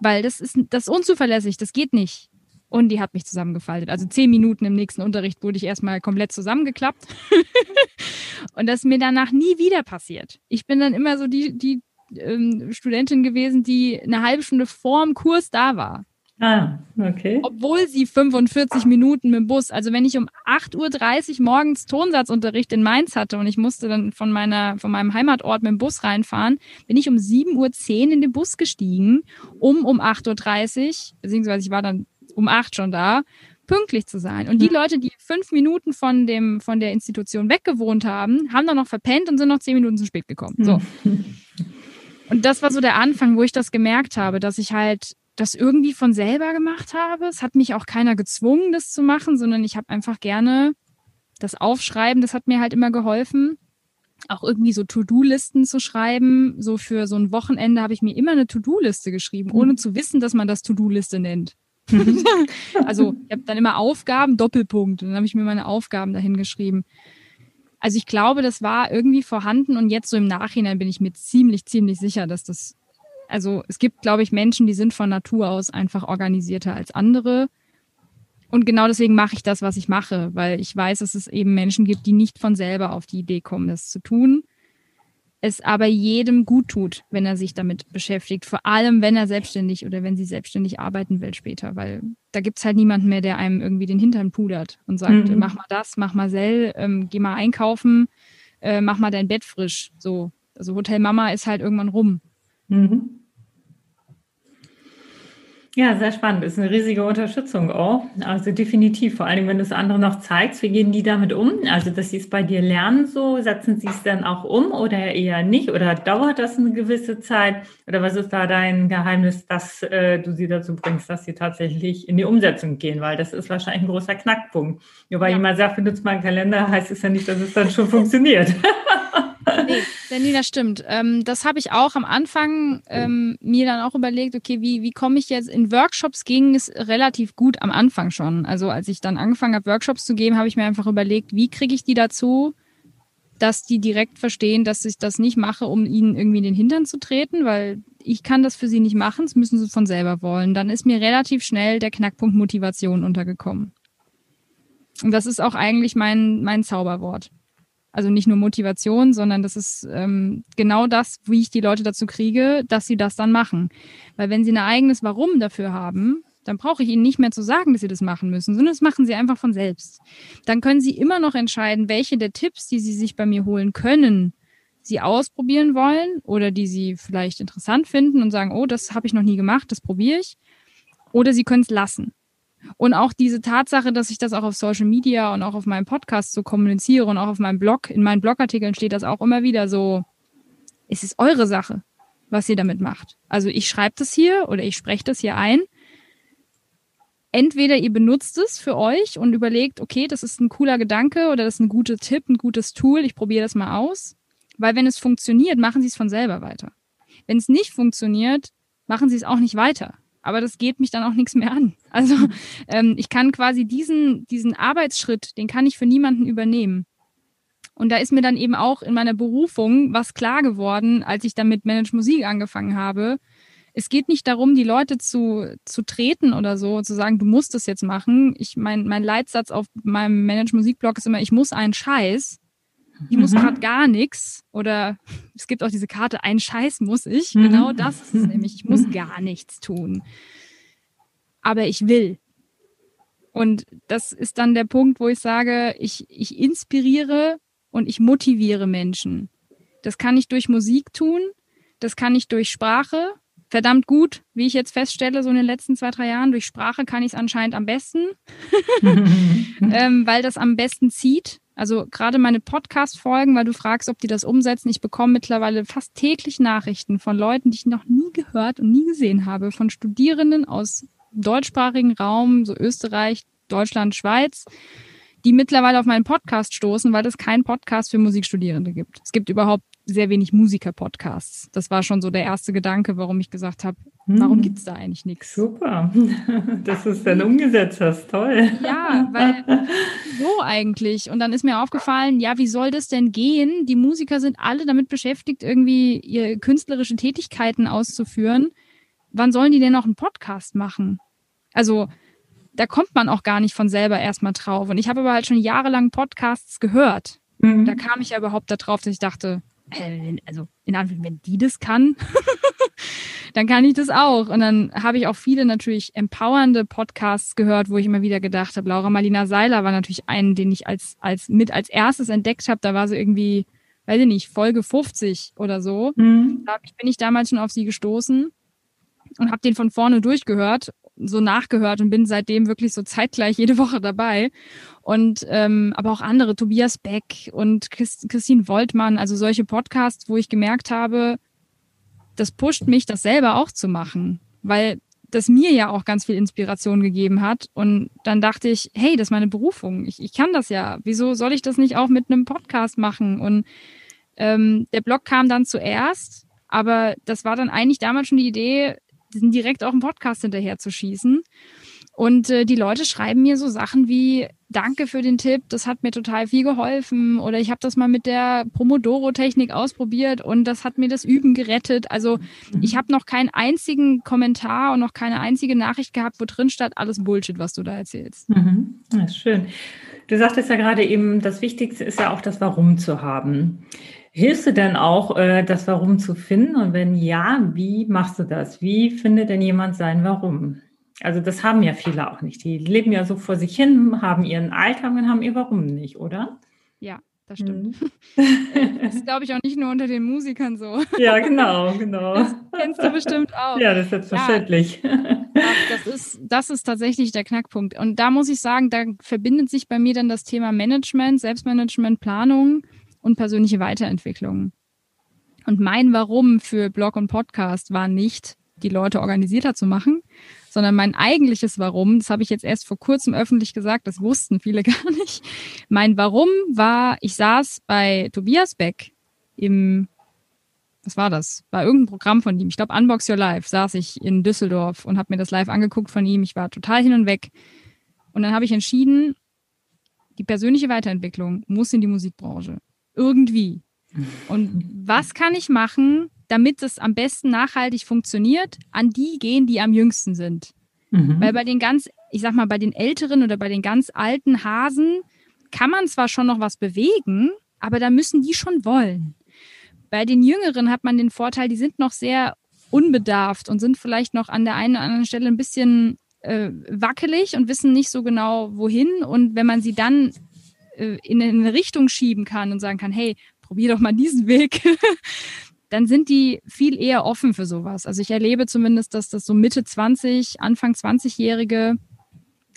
Speaker 2: Weil das ist, das ist unzuverlässig, das geht nicht. Und die hat mich zusammengefaltet. Also zehn Minuten im nächsten Unterricht wurde ich erstmal komplett zusammengeklappt. Und das ist mir danach nie wieder passiert. Ich bin dann immer so die, die ähm, Studentin gewesen, die eine halbe Stunde vor dem Kurs da war.
Speaker 1: Ah, okay.
Speaker 2: Obwohl sie 45 Minuten mit dem Bus, also wenn ich um 8.30 Uhr morgens Tonsatzunterricht in Mainz hatte und ich musste dann von meiner, von meinem Heimatort mit dem Bus reinfahren, bin ich um 7.10 Uhr in den Bus gestiegen, um um 8.30 Uhr, beziehungsweise ich war dann um 8 schon da, pünktlich zu sein. Und die hm. Leute, die fünf Minuten von dem, von der Institution weggewohnt haben, haben dann noch verpennt und sind noch zehn Minuten zu spät gekommen. So. Und das war so der Anfang, wo ich das gemerkt habe, dass ich halt das irgendwie von selber gemacht habe. Es hat mich auch keiner gezwungen, das zu machen, sondern ich habe einfach gerne das Aufschreiben, das hat mir halt immer geholfen. Auch irgendwie so To-Do-Listen zu schreiben. So für so ein Wochenende habe ich mir immer eine To-Do-Liste geschrieben, ohne zu wissen, dass man das To-Do-Liste nennt. also ich habe dann immer Aufgaben, Doppelpunkt. Und dann habe ich mir meine Aufgaben dahin geschrieben. Also ich glaube, das war irgendwie vorhanden und jetzt so im Nachhinein bin ich mir ziemlich, ziemlich sicher, dass das also es gibt, glaube ich, Menschen, die sind von Natur aus einfach organisierter als andere. Und genau deswegen mache ich das, was ich mache, weil ich weiß, dass es eben Menschen gibt, die nicht von selber auf die Idee kommen, das zu tun. Es aber jedem gut tut, wenn er sich damit beschäftigt, vor allem wenn er selbstständig oder wenn sie selbstständig arbeiten will später, weil da gibt es halt niemanden mehr, der einem irgendwie den Hintern pudert und sagt, mhm. mach mal das, mach mal Sell, ähm, geh mal einkaufen, äh, mach mal dein Bett frisch. So. Also Hotel Mama ist halt irgendwann rum. Mhm.
Speaker 1: Ja, sehr spannend. Ist eine riesige Unterstützung auch. Also definitiv, vor allem wenn du es anderen noch zeigst, wie gehen die damit um? Also, dass sie es bei dir lernen so, setzen sie es dann auch um oder eher nicht? Oder dauert das eine gewisse Zeit? Oder was ist da dein Geheimnis, dass äh, du sie dazu bringst, dass sie tatsächlich in die Umsetzung gehen? Weil das ist wahrscheinlich ein großer Knackpunkt. Nur weil ja. jemand sagt, benutzt mal einen Kalender, heißt es ja nicht, dass es dann schon funktioniert.
Speaker 2: Nee, Danny, das stimmt. Ähm, das habe ich auch am Anfang ähm, mir dann auch überlegt, okay, wie, wie komme ich jetzt in Workshops ging es relativ gut am Anfang schon. Also als ich dann angefangen habe, Workshops zu geben, habe ich mir einfach überlegt, wie kriege ich die dazu, dass die direkt verstehen, dass ich das nicht mache, um ihnen irgendwie in den Hintern zu treten, weil ich kann das für sie nicht machen, das müssen sie von selber wollen. Dann ist mir relativ schnell der Knackpunkt Motivation untergekommen. Und das ist auch eigentlich mein, mein Zauberwort. Also nicht nur Motivation, sondern das ist ähm, genau das, wie ich die Leute dazu kriege, dass sie das dann machen. Weil wenn sie ein eigenes Warum dafür haben, dann brauche ich ihnen nicht mehr zu sagen, dass sie das machen müssen, sondern das machen sie einfach von selbst. Dann können sie immer noch entscheiden, welche der Tipps, die sie sich bei mir holen können, sie ausprobieren wollen oder die sie vielleicht interessant finden und sagen, oh, das habe ich noch nie gemacht, das probiere ich. Oder sie können es lassen. Und auch diese Tatsache, dass ich das auch auf Social Media und auch auf meinem Podcast so kommuniziere und auch auf meinem Blog, in meinen Blogartikeln steht das auch immer wieder so, es ist eure Sache, was ihr damit macht. Also ich schreibe das hier oder ich spreche das hier ein. Entweder ihr benutzt es für euch und überlegt, okay, das ist ein cooler Gedanke oder das ist ein guter Tipp, ein gutes Tool, ich probiere das mal aus. Weil wenn es funktioniert, machen sie es von selber weiter. Wenn es nicht funktioniert, machen sie es auch nicht weiter aber das geht mich dann auch nichts mehr an. Also ähm, ich kann quasi diesen, diesen Arbeitsschritt, den kann ich für niemanden übernehmen. Und da ist mir dann eben auch in meiner Berufung was klar geworden, als ich dann mit Manage Musik angefangen habe. Es geht nicht darum, die Leute zu, zu treten oder so, zu sagen, du musst das jetzt machen. Ich mein, mein Leitsatz auf meinem Manage Musik Blog ist immer, ich muss einen Scheiß. Ich muss mhm. gerade gar nichts. Oder es gibt auch diese Karte, ein Scheiß muss ich. Mhm. Genau das ist es nämlich. Ich muss gar nichts tun. Aber ich will. Und das ist dann der Punkt, wo ich sage, ich, ich inspiriere und ich motiviere Menschen. Das kann ich durch Musik tun, das kann ich durch Sprache. Verdammt gut, wie ich jetzt feststelle, so in den letzten zwei, drei Jahren. Durch Sprache kann ich es anscheinend am besten, ähm, weil das am besten zieht. Also gerade meine Podcast-Folgen, weil du fragst, ob die das umsetzen. Ich bekomme mittlerweile fast täglich Nachrichten von Leuten, die ich noch nie gehört und nie gesehen habe, von Studierenden aus deutschsprachigen Raum, so Österreich, Deutschland, Schweiz, die mittlerweile auf meinen Podcast stoßen, weil es keinen Podcast für Musikstudierende gibt. Es gibt überhaupt sehr wenig Musiker-Podcasts. Das war schon so der erste Gedanke, warum ich gesagt habe, warum hm. gibt es da eigentlich nichts?
Speaker 1: Super, dass du es dann umgesetzt hast. Toll.
Speaker 2: Ja, weil so eigentlich. Und dann ist mir aufgefallen, ja, wie soll das denn gehen? Die Musiker sind alle damit beschäftigt, irgendwie ihre künstlerischen Tätigkeiten auszuführen. Wann sollen die denn noch einen Podcast machen? Also, da kommt man auch gar nicht von selber erstmal drauf. Und ich habe aber halt schon jahrelang Podcasts gehört Mhm. Da kam ich ja überhaupt darauf, dass ich dachte, äh, also in Anführungszeichen, wenn die das kann, dann kann ich das auch. Und dann habe ich auch viele natürlich empowernde Podcasts gehört, wo ich immer wieder gedacht habe, Laura Marlina Seiler war natürlich einen, den ich als, als mit als erstes entdeckt habe. Da war sie irgendwie, weiß ich nicht, Folge 50 oder so. Mhm. Da bin ich damals schon auf sie gestoßen und habe den von vorne durchgehört, so nachgehört und bin seitdem wirklich so zeitgleich jede Woche dabei. Und ähm, aber auch andere, Tobias Beck und Christine Woltmann, also solche Podcasts, wo ich gemerkt habe, das pusht mich, das selber auch zu machen, weil das mir ja auch ganz viel Inspiration gegeben hat. Und dann dachte ich, hey, das ist meine Berufung. Ich, ich kann das ja. Wieso soll ich das nicht auch mit einem Podcast machen? Und ähm, der Blog kam dann zuerst, aber das war dann eigentlich damals schon die Idee, direkt auch einen Podcast hinterher zu schießen. Und äh, die Leute schreiben mir so Sachen wie, danke für den Tipp, das hat mir total viel geholfen. Oder ich habe das mal mit der Pomodoro-Technik ausprobiert und das hat mir das Üben gerettet. Also mhm. ich habe noch keinen einzigen Kommentar und noch keine einzige Nachricht gehabt, wo drin stand, alles Bullshit, was du da erzählst.
Speaker 1: Mhm. Das ist schön. Du sagtest ja gerade eben, das Wichtigste ist ja auch das Warum zu haben. Hilfst du denn auch, äh, das Warum zu finden? Und wenn ja, wie machst du das? Wie findet denn jemand sein Warum? Also das haben ja viele auch nicht. Die leben ja so vor sich hin, haben ihren Alltag und haben ihr Warum nicht, oder?
Speaker 2: Ja, das stimmt. Mhm. Das ist, glaube ich, auch nicht nur unter den Musikern so.
Speaker 1: Ja, genau, genau.
Speaker 2: Das kennst du bestimmt auch.
Speaker 1: Ja, das ist selbstverständlich. Ja,
Speaker 2: das, ist, das ist tatsächlich der Knackpunkt. Und da muss ich sagen, da verbindet sich bei mir dann das Thema Management, Selbstmanagement, Planung und persönliche Weiterentwicklung. Und mein Warum für Blog und Podcast war nicht, die Leute organisierter zu machen, sondern mein eigentliches Warum, das habe ich jetzt erst vor kurzem öffentlich gesagt, das wussten viele gar nicht. Mein Warum war, ich saß bei Tobias Beck im, was war das? War irgendein Programm von ihm. Ich glaube, Unbox Your Life saß ich in Düsseldorf und habe mir das live angeguckt von ihm. Ich war total hin und weg. Und dann habe ich entschieden, die persönliche Weiterentwicklung muss in die Musikbranche. Irgendwie. Und was kann ich machen, damit es am besten nachhaltig funktioniert, an die gehen, die am jüngsten sind. Mhm. Weil bei den ganz, ich sag mal, bei den älteren oder bei den ganz alten Hasen kann man zwar schon noch was bewegen, aber da müssen die schon wollen. Bei den Jüngeren hat man den Vorteil, die sind noch sehr unbedarft und sind vielleicht noch an der einen oder anderen Stelle ein bisschen äh, wackelig und wissen nicht so genau, wohin. Und wenn man sie dann in eine Richtung schieben kann und sagen kann, hey, probier doch mal diesen Weg, dann sind die viel eher offen für sowas. Also ich erlebe zumindest, dass das so Mitte 20, Anfang 20-Jährige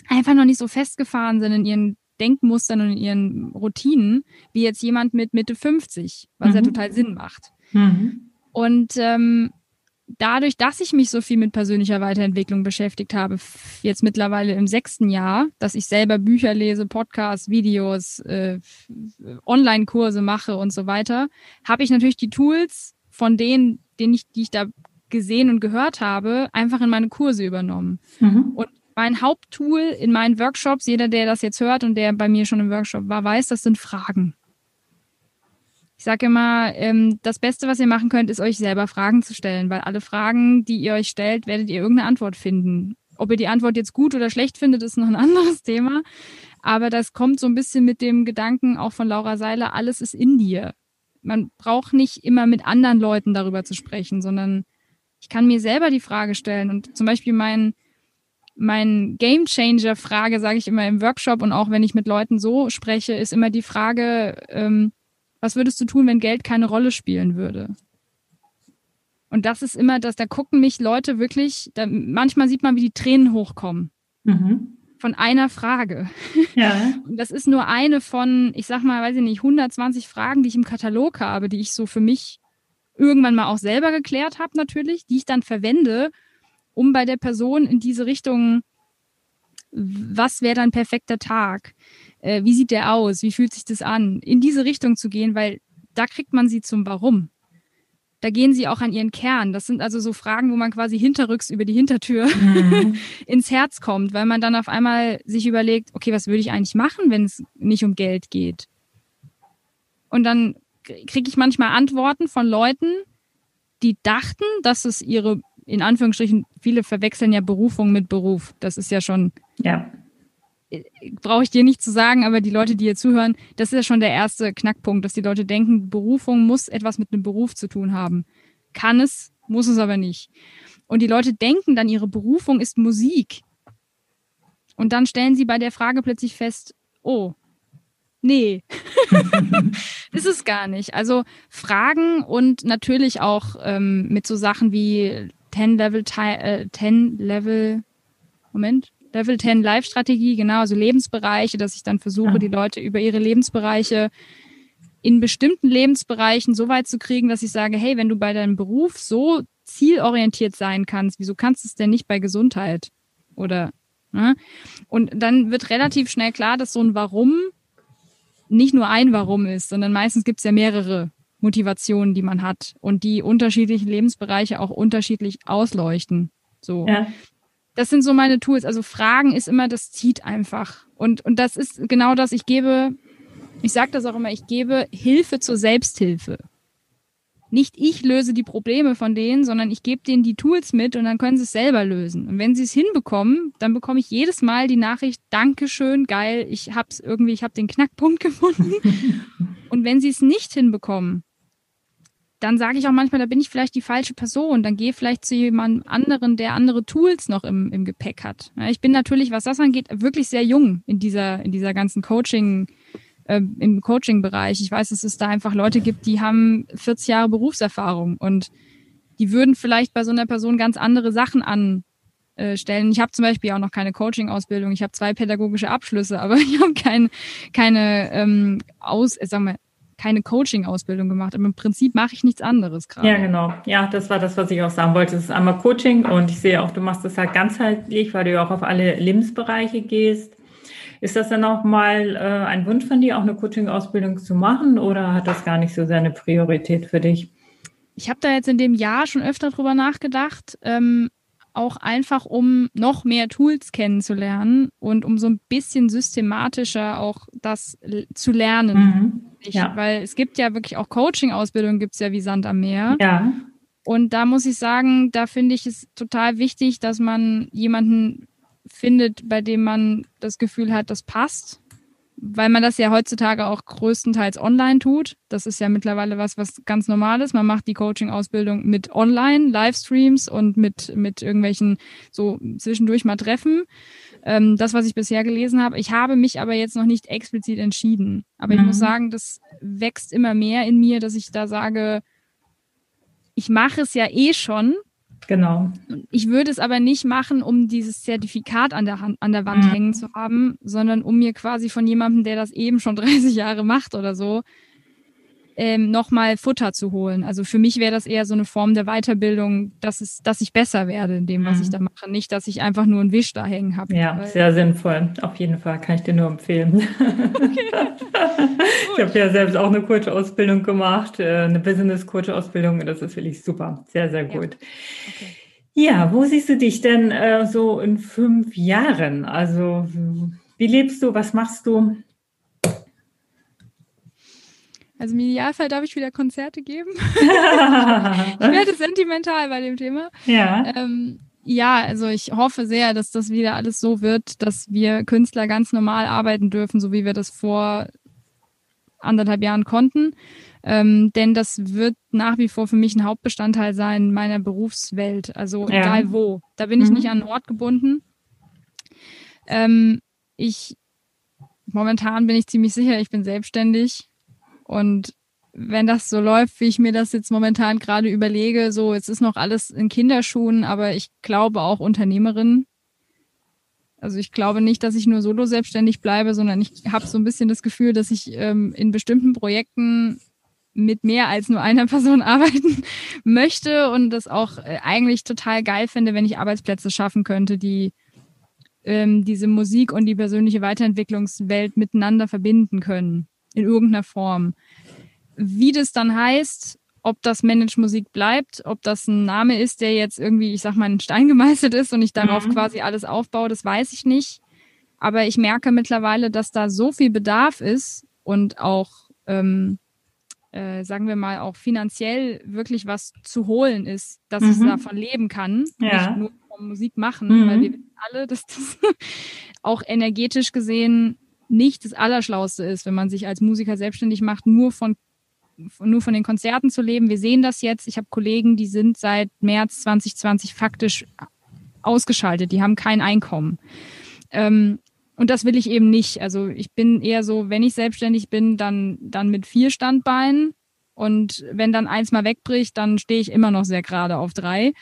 Speaker 2: einfach noch nicht so festgefahren sind in ihren Denkmustern und in ihren Routinen, wie jetzt jemand mit Mitte 50, was mhm. ja total Sinn macht. Mhm. Und ähm, dadurch, dass ich mich so viel mit persönlicher Weiterentwicklung beschäftigt habe, jetzt mittlerweile im sechsten Jahr, dass ich selber Bücher lese, Podcasts, Videos, äh, Online-Kurse mache und so weiter, habe ich natürlich die Tools von denen, denen ich, die ich da gesehen und gehört habe, einfach in meine Kurse übernommen. Mhm. Und mein Haupttool in meinen Workshops, jeder, der das jetzt hört und der bei mir schon im Workshop war, weiß, das sind Fragen. Ich sage immer, ähm, das Beste, was ihr machen könnt, ist euch selber Fragen zu stellen, weil alle Fragen, die ihr euch stellt, werdet ihr irgendeine Antwort finden. Ob ihr die Antwort jetzt gut oder schlecht findet, ist noch ein anderes Thema. Aber das kommt so ein bisschen mit dem Gedanken auch von Laura Seiler, alles ist in dir man braucht nicht immer mit anderen Leuten darüber zu sprechen, sondern ich kann mir selber die Frage stellen und zum Beispiel mein, mein Game Changer Frage, sage ich immer im Workshop und auch wenn ich mit Leuten so spreche, ist immer die Frage, ähm, was würdest du tun, wenn Geld keine Rolle spielen würde? Und das ist immer das, da gucken mich Leute wirklich, da, manchmal sieht man, wie die Tränen hochkommen. Mhm von einer Frage. Ja. Und das ist nur eine von, ich sag mal, weiß ich nicht, 120 Fragen, die ich im Katalog habe, die ich so für mich irgendwann mal auch selber geklärt habe, natürlich, die ich dann verwende, um bei der Person in diese Richtung, was wäre dann perfekter Tag? Äh, wie sieht der aus? Wie fühlt sich das an? In diese Richtung zu gehen, weil da kriegt man sie zum Warum da gehen sie auch an ihren Kern. Das sind also so Fragen, wo man quasi hinterrücks über die Hintertür mhm. ins Herz kommt, weil man dann auf einmal sich überlegt, okay, was würde ich eigentlich machen, wenn es nicht um Geld geht? Und dann kriege ich manchmal Antworten von Leuten, die dachten, dass es ihre, in Anführungsstrichen, viele verwechseln ja Berufung mit Beruf. Das ist ja schon
Speaker 1: ja
Speaker 2: brauche ich dir nicht zu sagen, aber die Leute, die hier zuhören, das ist ja schon der erste Knackpunkt, dass die Leute denken, Berufung muss etwas mit einem Beruf zu tun haben. Kann es, muss es aber nicht. Und die Leute denken dann, ihre Berufung ist Musik. Und dann stellen sie bei der Frage plötzlich fest, oh, nee, ist es gar nicht. Also Fragen und natürlich auch ähm, mit so Sachen wie 10 Level, äh, 10 Level, Moment, Level 10 Live-Strategie, genau, also Lebensbereiche, dass ich dann versuche, ja. die Leute über ihre Lebensbereiche in bestimmten Lebensbereichen so weit zu kriegen, dass ich sage, hey, wenn du bei deinem Beruf so zielorientiert sein kannst, wieso kannst du es denn nicht bei Gesundheit? Oder ne? Und dann wird relativ schnell klar, dass so ein Warum nicht nur ein Warum ist, sondern meistens gibt es ja mehrere Motivationen, die man hat und die unterschiedlichen Lebensbereiche auch unterschiedlich ausleuchten. So. Ja. Das sind so meine Tools. Also Fragen ist immer, das zieht einfach. Und, und das ist genau das. Ich gebe, ich sage das auch immer, ich gebe Hilfe zur Selbsthilfe nicht ich löse die Probleme von denen, sondern ich gebe denen die Tools mit und dann können sie es selber lösen. Und wenn sie es hinbekommen, dann bekomme ich jedes Mal die Nachricht, Dankeschön, geil, ich hab's irgendwie, ich habe den Knackpunkt gefunden. und wenn sie es nicht hinbekommen, dann sage ich auch manchmal, da bin ich vielleicht die falsche Person. Dann gehe vielleicht zu jemandem anderen, der andere Tools noch im, im Gepäck hat. Ich bin natürlich, was das angeht, wirklich sehr jung in dieser, in dieser ganzen Coaching- äh, im Coaching-Bereich. Ich weiß, dass es da einfach Leute gibt, die haben 40 Jahre Berufserfahrung und die würden vielleicht bei so einer Person ganz andere Sachen anstellen. Ich habe zum Beispiel auch noch keine Coaching-Ausbildung. Ich habe zwei pädagogische Abschlüsse, aber ich habe kein, keine ähm, aus, äh, sagen wir, keine Coaching-Ausbildung gemacht. Aber im Prinzip mache ich nichts anderes gerade.
Speaker 1: Ja, genau. Ja, das war das, was ich auch sagen wollte. Es ist einmal Coaching und ich sehe auch, du machst das halt ganzheitlich, weil du ja auch auf alle Lebensbereiche gehst. Ist das dann auch mal äh, ein Wunsch von dir, auch eine Coaching-Ausbildung zu machen oder hat das gar nicht so seine Priorität für dich?
Speaker 2: Ich habe da jetzt in dem Jahr schon öfter drüber nachgedacht, ähm, auch einfach um noch mehr Tools kennenzulernen und um so ein bisschen systematischer auch das zu lernen. Mhm. Ich, ja. Weil es gibt ja wirklich auch Coaching-Ausbildungen, gibt es ja wie Sand am Meer. Ja. Und da muss ich sagen, da finde ich es total wichtig, dass man jemanden findet, bei dem man das Gefühl hat, das passt. Weil man das ja heutzutage auch größtenteils online tut. Das ist ja mittlerweile was, was ganz normal ist. Man macht die Coaching-Ausbildung mit online, Livestreams und mit, mit irgendwelchen so zwischendurch mal Treffen. Ähm, das, was ich bisher gelesen habe. Ich habe mich aber jetzt noch nicht explizit entschieden. Aber mhm. ich muss sagen, das wächst immer mehr in mir, dass ich da sage, ich mache es ja eh schon
Speaker 1: Genau.
Speaker 2: Ich würde es aber nicht machen, um dieses Zertifikat an der, Hand, an der Wand mhm. hängen zu haben, sondern um mir quasi von jemandem, der das eben schon 30 Jahre macht oder so, ähm, nochmal Futter zu holen. Also für mich wäre das eher so eine Form der Weiterbildung, dass, es, dass ich besser werde in dem, was mhm. ich da mache. Nicht, dass ich einfach nur einen Wisch da hängen habe.
Speaker 1: Ja, sehr sinnvoll. Auf jeden Fall kann ich dir nur empfehlen. Okay. ich habe ja selbst auch eine Coach-Ausbildung gemacht, äh, eine Business-Coach-Ausbildung. Das ist wirklich super. Sehr, sehr gut. Ja. Okay. Ja, wo siehst du dich denn äh, so in fünf Jahren? Also, wie lebst du? Was machst du?
Speaker 2: Also im Idealfall darf ich wieder Konzerte geben. ich werde sentimental bei dem Thema. Ja. Ähm, ja, also ich hoffe sehr, dass das wieder alles so wird, dass wir Künstler ganz normal arbeiten dürfen, so wie wir das vor anderthalb Jahren konnten. Ähm, denn das wird nach wie vor für mich ein Hauptbestandteil sein meiner Berufswelt. Also ja. egal wo. Da bin ich mhm. nicht an einen Ort gebunden. Ähm, ich momentan bin ich ziemlich sicher, ich bin selbstständig und wenn das so läuft, wie ich mir das jetzt momentan gerade überlege, so, jetzt ist noch alles in Kinderschuhen, aber ich glaube auch Unternehmerin. Also ich glaube nicht, dass ich nur solo selbstständig bleibe, sondern ich habe so ein bisschen das Gefühl, dass ich ähm, in bestimmten Projekten mit mehr als nur einer Person arbeiten möchte und das auch äh, eigentlich total geil finde, wenn ich Arbeitsplätze schaffen könnte, die ähm, diese Musik und die persönliche Weiterentwicklungswelt miteinander verbinden können in irgendeiner Form. Wie das dann heißt, ob das Managed Musik bleibt, ob das ein Name ist, der jetzt irgendwie, ich sag mal, in Stein gemeißelt ist und ich darauf mhm. quasi alles aufbaue, das weiß ich nicht. Aber ich merke mittlerweile, dass da so viel Bedarf ist und auch, ähm, äh, sagen wir mal, auch finanziell wirklich was zu holen ist, dass mhm. ich davon leben kann. Ja. Nicht nur vom Musik machen, mhm. weil wir wissen alle, dass das auch energetisch gesehen nicht das Allerschlauste ist, wenn man sich als Musiker selbstständig macht, nur von nur von den Konzerten zu leben. Wir sehen das jetzt. Ich habe Kollegen, die sind seit März 2020 faktisch ausgeschaltet. Die haben kein Einkommen. Ähm, und das will ich eben nicht. Also ich bin eher so, wenn ich selbstständig bin, dann, dann mit vier Standbeinen. Und wenn dann eins mal wegbricht, dann stehe ich immer noch sehr gerade auf drei.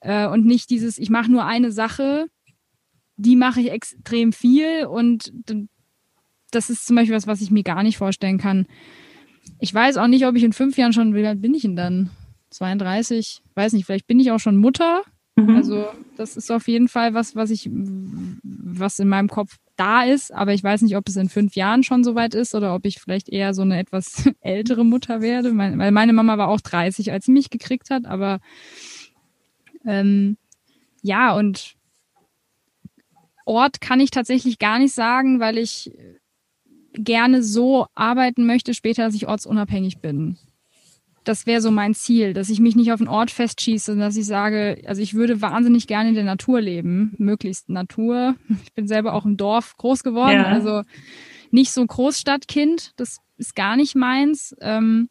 Speaker 2: Äh, und nicht dieses, ich mache nur eine Sache, die mache ich extrem viel. Und das ist zum Beispiel was, was ich mir gar nicht vorstellen kann. Ich weiß auch nicht, ob ich in fünf Jahren schon, wie alt bin ich denn dann? 32? Weiß nicht, vielleicht bin ich auch schon Mutter. Mhm. Also das ist auf jeden Fall was, was ich, was in meinem Kopf da ist, aber ich weiß nicht, ob es in fünf Jahren schon soweit ist oder ob ich vielleicht eher so eine etwas ältere Mutter werde, weil meine Mama war auch 30, als sie mich gekriegt hat, aber ähm, ja, und Ort kann ich tatsächlich gar nicht sagen, weil ich gerne so arbeiten möchte später, dass ich ortsunabhängig bin das wäre so mein Ziel, dass ich mich nicht auf einen Ort festschieße und dass ich sage, also ich würde wahnsinnig gerne in der Natur leben, möglichst Natur. Ich bin selber auch im Dorf groß geworden, ja. also nicht so Großstadtkind, das ist gar nicht meins. Ähm,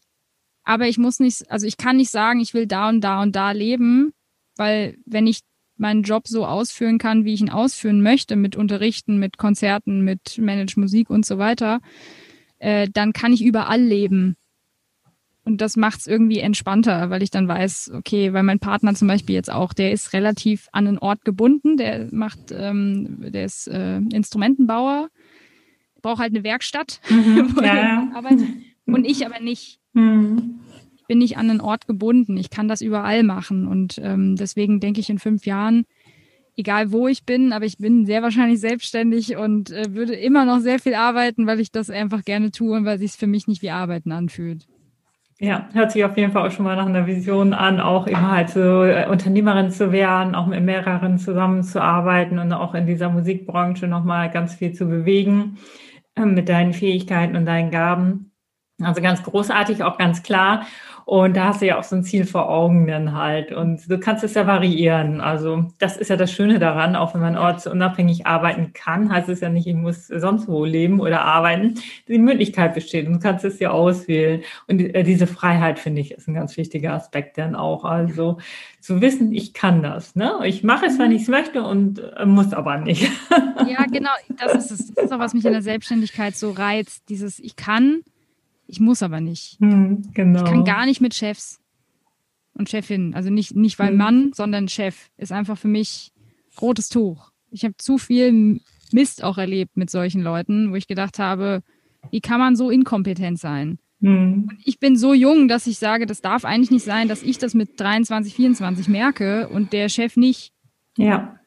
Speaker 2: aber ich muss nicht, also ich kann nicht sagen, ich will da und da und da leben, weil wenn ich meinen Job so ausführen kann, wie ich ihn ausführen möchte, mit Unterrichten, mit Konzerten, mit Manage Musik und so weiter, äh, dann kann ich überall leben. Und das macht es irgendwie entspannter, weil ich dann weiß, okay, weil mein Partner zum Beispiel jetzt auch, der ist relativ an einen Ort gebunden, der macht, ähm, der ist äh, Instrumentenbauer, braucht halt eine Werkstatt, mhm, wo ja. er arbeitet. Und ich aber nicht. Mhm. Bin nicht an einen Ort gebunden. Ich kann das überall machen. Und ähm, deswegen denke ich in fünf Jahren, egal wo ich bin, aber ich bin sehr wahrscheinlich selbstständig und äh, würde immer noch sehr viel arbeiten, weil ich das einfach gerne tue und weil es sich für mich nicht wie Arbeiten anfühlt.
Speaker 1: Ja, hört sich auf jeden Fall auch schon mal nach einer Vision an, auch immer halt so äh, Unternehmerin zu werden, auch mit mehreren zusammenzuarbeiten und auch in dieser Musikbranche nochmal ganz viel zu bewegen äh, mit deinen Fähigkeiten und deinen Gaben. Also ganz großartig, auch ganz klar. Und da hast du ja auch so ein Ziel vor Augen dann halt. Und du kannst es ja variieren. Also das ist ja das Schöne daran, auch wenn man ortsunabhängig arbeiten kann, heißt es ja nicht, ich muss sonst wo leben oder arbeiten. Die Möglichkeit besteht und du kannst es ja auswählen. Und äh, diese Freiheit, finde ich, ist ein ganz wichtiger Aspekt dann auch. Also zu wissen, ich kann das. Ne? Ich mache es, wenn ich es möchte und äh, muss aber nicht.
Speaker 2: Ja, genau. Das ist es. Das ist auch, was mich in der Selbstständigkeit so reizt. Dieses, ich kann, ich muss aber nicht. Hm, genau. Ich kann gar nicht mit Chefs und Chefin. Also nicht, nicht weil hm. Mann, sondern Chef ist einfach für mich rotes Tuch. Ich habe zu viel Mist auch erlebt mit solchen Leuten, wo ich gedacht habe, wie kann man so inkompetent sein? Hm. Und ich bin so jung, dass ich sage, das darf eigentlich nicht sein, dass ich das mit 23, 24 merke und der Chef nicht.
Speaker 1: Ja.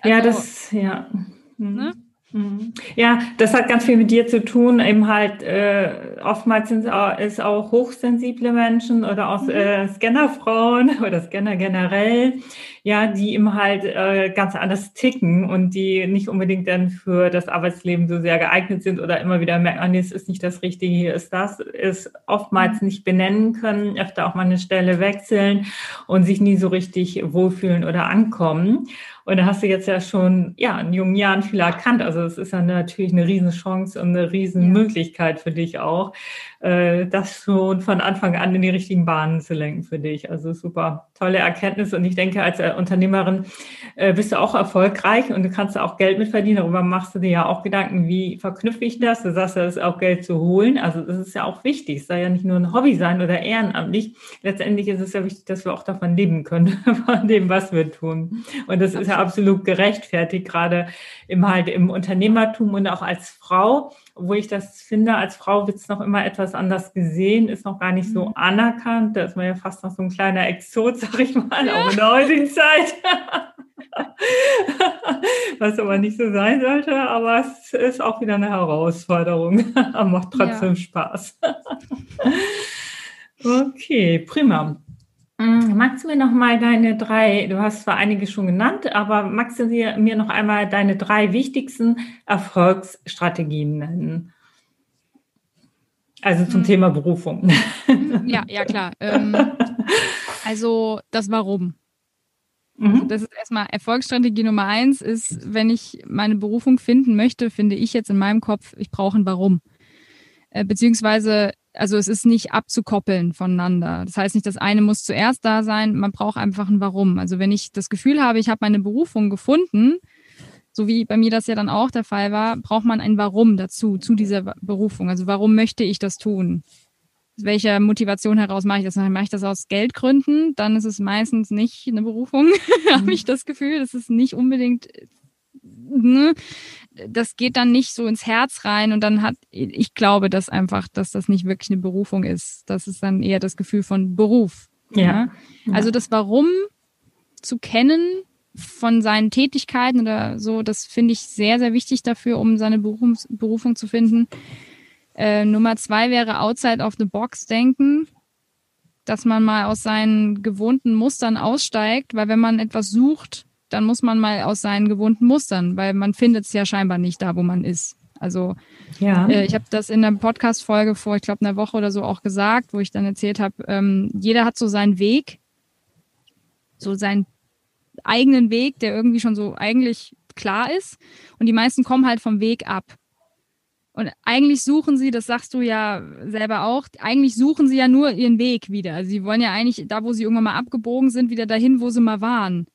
Speaker 1: Also, ja, das, ja. Hm. Ne? Mhm. Ja, das hat ganz viel mit dir zu tun. Eben halt, äh, oftmals sind es auch hochsensible Menschen oder auch mhm. äh, Scannerfrauen oder Scanner generell, ja, die eben halt äh, ganz anders ticken und die nicht unbedingt dann für das Arbeitsleben so sehr geeignet sind oder immer wieder merken, ah, nee, es ist nicht das Richtige, hier ist das, ist oftmals mhm. nicht benennen können, öfter auch mal eine Stelle wechseln und sich nie so richtig wohlfühlen oder ankommen. Und da hast du jetzt ja schon, ja, in jungen Jahren viel erkannt. Also es ist ja natürlich eine Riesenchance und eine Riesenmöglichkeit für dich auch, äh, das schon von Anfang an in die richtigen Bahnen zu lenken für dich. Also super tolle Erkenntnis. Und ich denke, als äh, Unternehmerin äh, bist du auch erfolgreich und du kannst auch Geld mit verdienen. Darüber machst du dir ja auch Gedanken, wie verknüpfe ich das? Du sagst, das ist auch Geld zu holen. Also das ist ja auch wichtig. Es soll ja nicht nur ein Hobby sein oder ehrenamtlich. Letztendlich ist es ja wichtig, dass wir auch davon leben können, von dem, was wir tun. Und das ist ja absolut gerechtfertigt, gerade im halt im Unternehmertum und auch als Frau wo ich das finde, als Frau wird es noch immer etwas anders gesehen, ist noch gar nicht so mhm. anerkannt. Da ist man ja fast noch so ein kleiner Exot, sag ich mal, ja. auch in der heutigen Zeit. Was aber nicht so sein sollte, aber es ist auch wieder eine Herausforderung. macht trotzdem ja. Spaß. okay, prima. Mm, magst du mir noch mal deine drei, du hast zwar einige schon genannt, aber magst du mir noch einmal deine drei wichtigsten Erfolgsstrategien nennen? Also zum hm. Thema Berufung.
Speaker 2: Ja, ja, klar. Ähm, also das Warum. Mhm. Also das ist erstmal Erfolgsstrategie Nummer eins ist, wenn ich meine Berufung finden möchte, finde ich jetzt in meinem Kopf, ich brauche ein Warum. Äh, beziehungsweise, also es ist nicht abzukoppeln voneinander. Das heißt nicht, das eine muss zuerst da sein, man braucht einfach ein Warum. Also wenn ich das Gefühl habe, ich habe meine Berufung gefunden, so wie bei mir das ja dann auch der Fall war, braucht man ein Warum dazu, zu dieser Berufung. Also warum möchte ich das tun? welcher Motivation heraus mache ich das? Mache ich das aus Geldgründen? Dann ist es meistens nicht eine Berufung, mhm. habe ich das Gefühl. Das ist nicht unbedingt, ne? Das geht dann nicht so ins Herz rein und dann hat, ich glaube, dass einfach, dass das nicht wirklich eine Berufung ist. Das ist dann eher das Gefühl von Beruf. Ja. ja? Also das Warum zu kennen von seinen Tätigkeiten oder so, das finde ich sehr, sehr wichtig dafür, um seine Berufung, Berufung zu finden. Äh, Nummer zwei wäre outside of the box denken, dass man mal aus seinen gewohnten Mustern aussteigt, weil wenn man etwas sucht, dann muss man mal aus seinen gewohnten Mustern, weil man findet es ja scheinbar nicht da, wo man ist. Also ja. äh, ich habe das in der Podcast-Folge vor, ich glaube, einer Woche oder so auch gesagt, wo ich dann erzählt habe, ähm, jeder hat so seinen Weg, so seinen eigenen Weg, der irgendwie schon so eigentlich klar ist. Und die meisten kommen halt vom Weg ab. Und eigentlich suchen sie, das sagst du ja selber auch, eigentlich suchen sie ja nur ihren Weg wieder. Also sie wollen ja eigentlich da, wo sie irgendwann mal abgebogen sind, wieder dahin, wo sie mal waren.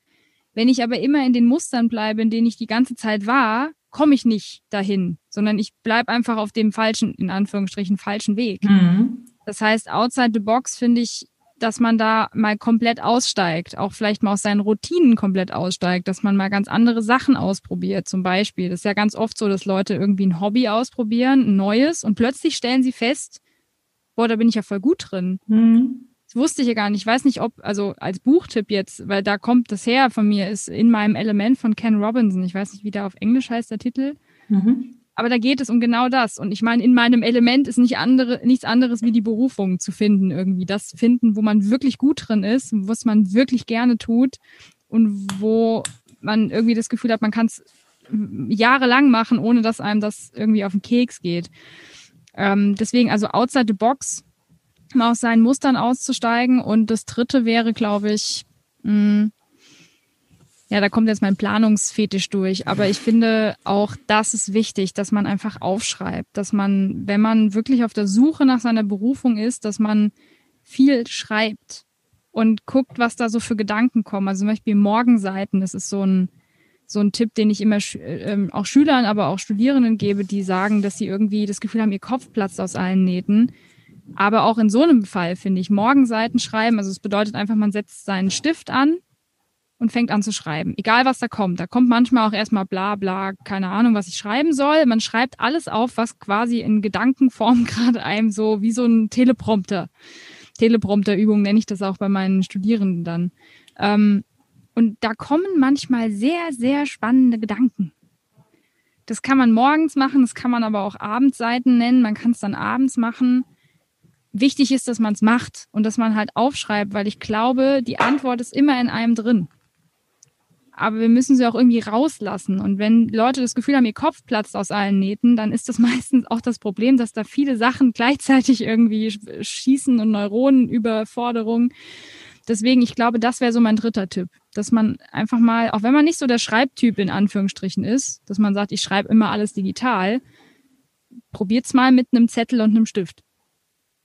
Speaker 2: Wenn ich aber immer in den Mustern bleibe, in denen ich die ganze Zeit war, komme ich nicht dahin, sondern ich bleibe einfach auf dem falschen, in Anführungsstrichen, falschen Weg. Mhm. Das heißt, outside the box finde ich dass man da mal komplett aussteigt, auch vielleicht mal aus seinen Routinen komplett aussteigt, dass man mal ganz andere Sachen ausprobiert, zum Beispiel. Das ist ja ganz oft so, dass Leute irgendwie ein Hobby ausprobieren, ein neues, und plötzlich stellen sie fest, boah, da bin ich ja voll gut drin. Mhm. Das wusste ich ja gar nicht. Ich weiß nicht, ob, also als Buchtipp jetzt, weil da kommt das her von mir, ist in meinem Element von Ken Robinson. Ich weiß nicht, wie der auf Englisch heißt, der Titel. Mhm. Aber da geht es um genau das. Und ich meine, in meinem Element ist nicht andere, nichts anderes wie die Berufung zu finden irgendwie. Das finden, wo man wirklich gut drin ist, was man wirklich gerne tut und wo man irgendwie das Gefühl hat, man kann es jahrelang machen, ohne dass einem das irgendwie auf den Keks geht. Ähm, deswegen also outside the box, mal aus seinen Mustern auszusteigen. Und das dritte wäre, glaube ich, hm, ja, da kommt jetzt mein Planungsfetisch durch. Aber ich finde auch, das ist wichtig, dass man einfach aufschreibt, dass man, wenn man wirklich auf der Suche nach seiner Berufung ist, dass man viel schreibt und guckt, was da so für Gedanken kommen. Also zum Beispiel Morgenseiten, das ist so ein, so ein Tipp, den ich immer äh, auch Schülern, aber auch Studierenden gebe, die sagen, dass sie irgendwie das Gefühl haben, ihr Kopf platzt aus allen Nähten. Aber auch in so einem Fall finde ich Morgenseiten schreiben. Also es bedeutet einfach, man setzt seinen Stift an und fängt an zu schreiben. Egal was da kommt. Da kommt manchmal auch erstmal bla bla, keine Ahnung, was ich schreiben soll. Man schreibt alles auf, was quasi in Gedankenform gerade einem so wie so ein Teleprompter. Teleprompter-Übung nenne ich das auch bei meinen Studierenden dann. Ähm, und da kommen manchmal sehr, sehr spannende Gedanken. Das kann man morgens machen, das kann man aber auch Abendseiten nennen. Man kann es dann abends machen. Wichtig ist, dass man es macht und dass man halt aufschreibt, weil ich glaube, die Antwort ist immer in einem drin aber wir müssen sie auch irgendwie rauslassen. Und wenn Leute das Gefühl haben, ihr Kopf platzt aus allen Nähten, dann ist das meistens auch das Problem, dass da viele Sachen gleichzeitig irgendwie schießen und Neuronenüberforderung. Deswegen, ich glaube, das wäre so mein dritter Tipp, dass man einfach mal, auch wenn man nicht so der Schreibtyp in Anführungsstrichen ist, dass man sagt, ich schreibe immer alles digital, probiert's mal mit einem Zettel und einem Stift.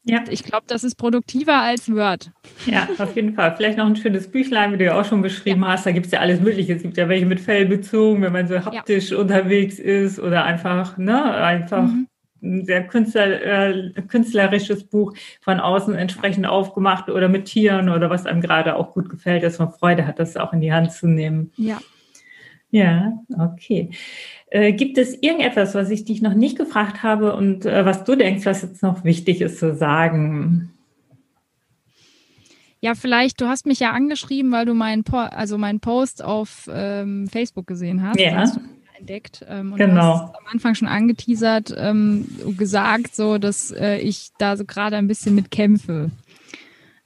Speaker 2: Ja. Ich glaube, das ist produktiver als Word.
Speaker 1: Ja, auf jeden Fall. Vielleicht noch ein schönes Büchlein, wie du ja auch schon beschrieben ja. hast. Da gibt es ja alles Mögliche. Es gibt ja welche mit Fell bezogen, wenn man so haptisch ja. unterwegs ist oder einfach, ne, einfach mhm. ein sehr Künstler, äh, künstlerisches Buch von außen entsprechend aufgemacht oder mit Tieren oder was einem gerade auch gut gefällt, dass man Freude hat, das auch in die Hand zu nehmen.
Speaker 2: Ja.
Speaker 1: Ja, okay. Äh, gibt es irgendetwas, was ich dich noch nicht gefragt habe und äh, was du denkst, was jetzt noch wichtig ist zu sagen?
Speaker 2: Ja, vielleicht, du hast mich ja angeschrieben, weil du meinen po also meinen Post auf ähm, Facebook gesehen hast. Ja. Hast entdeckt. Ähm, und genau. Du hast am Anfang schon angeteasert, ähm, gesagt, so, dass äh, ich da so gerade ein bisschen mit kämpfe.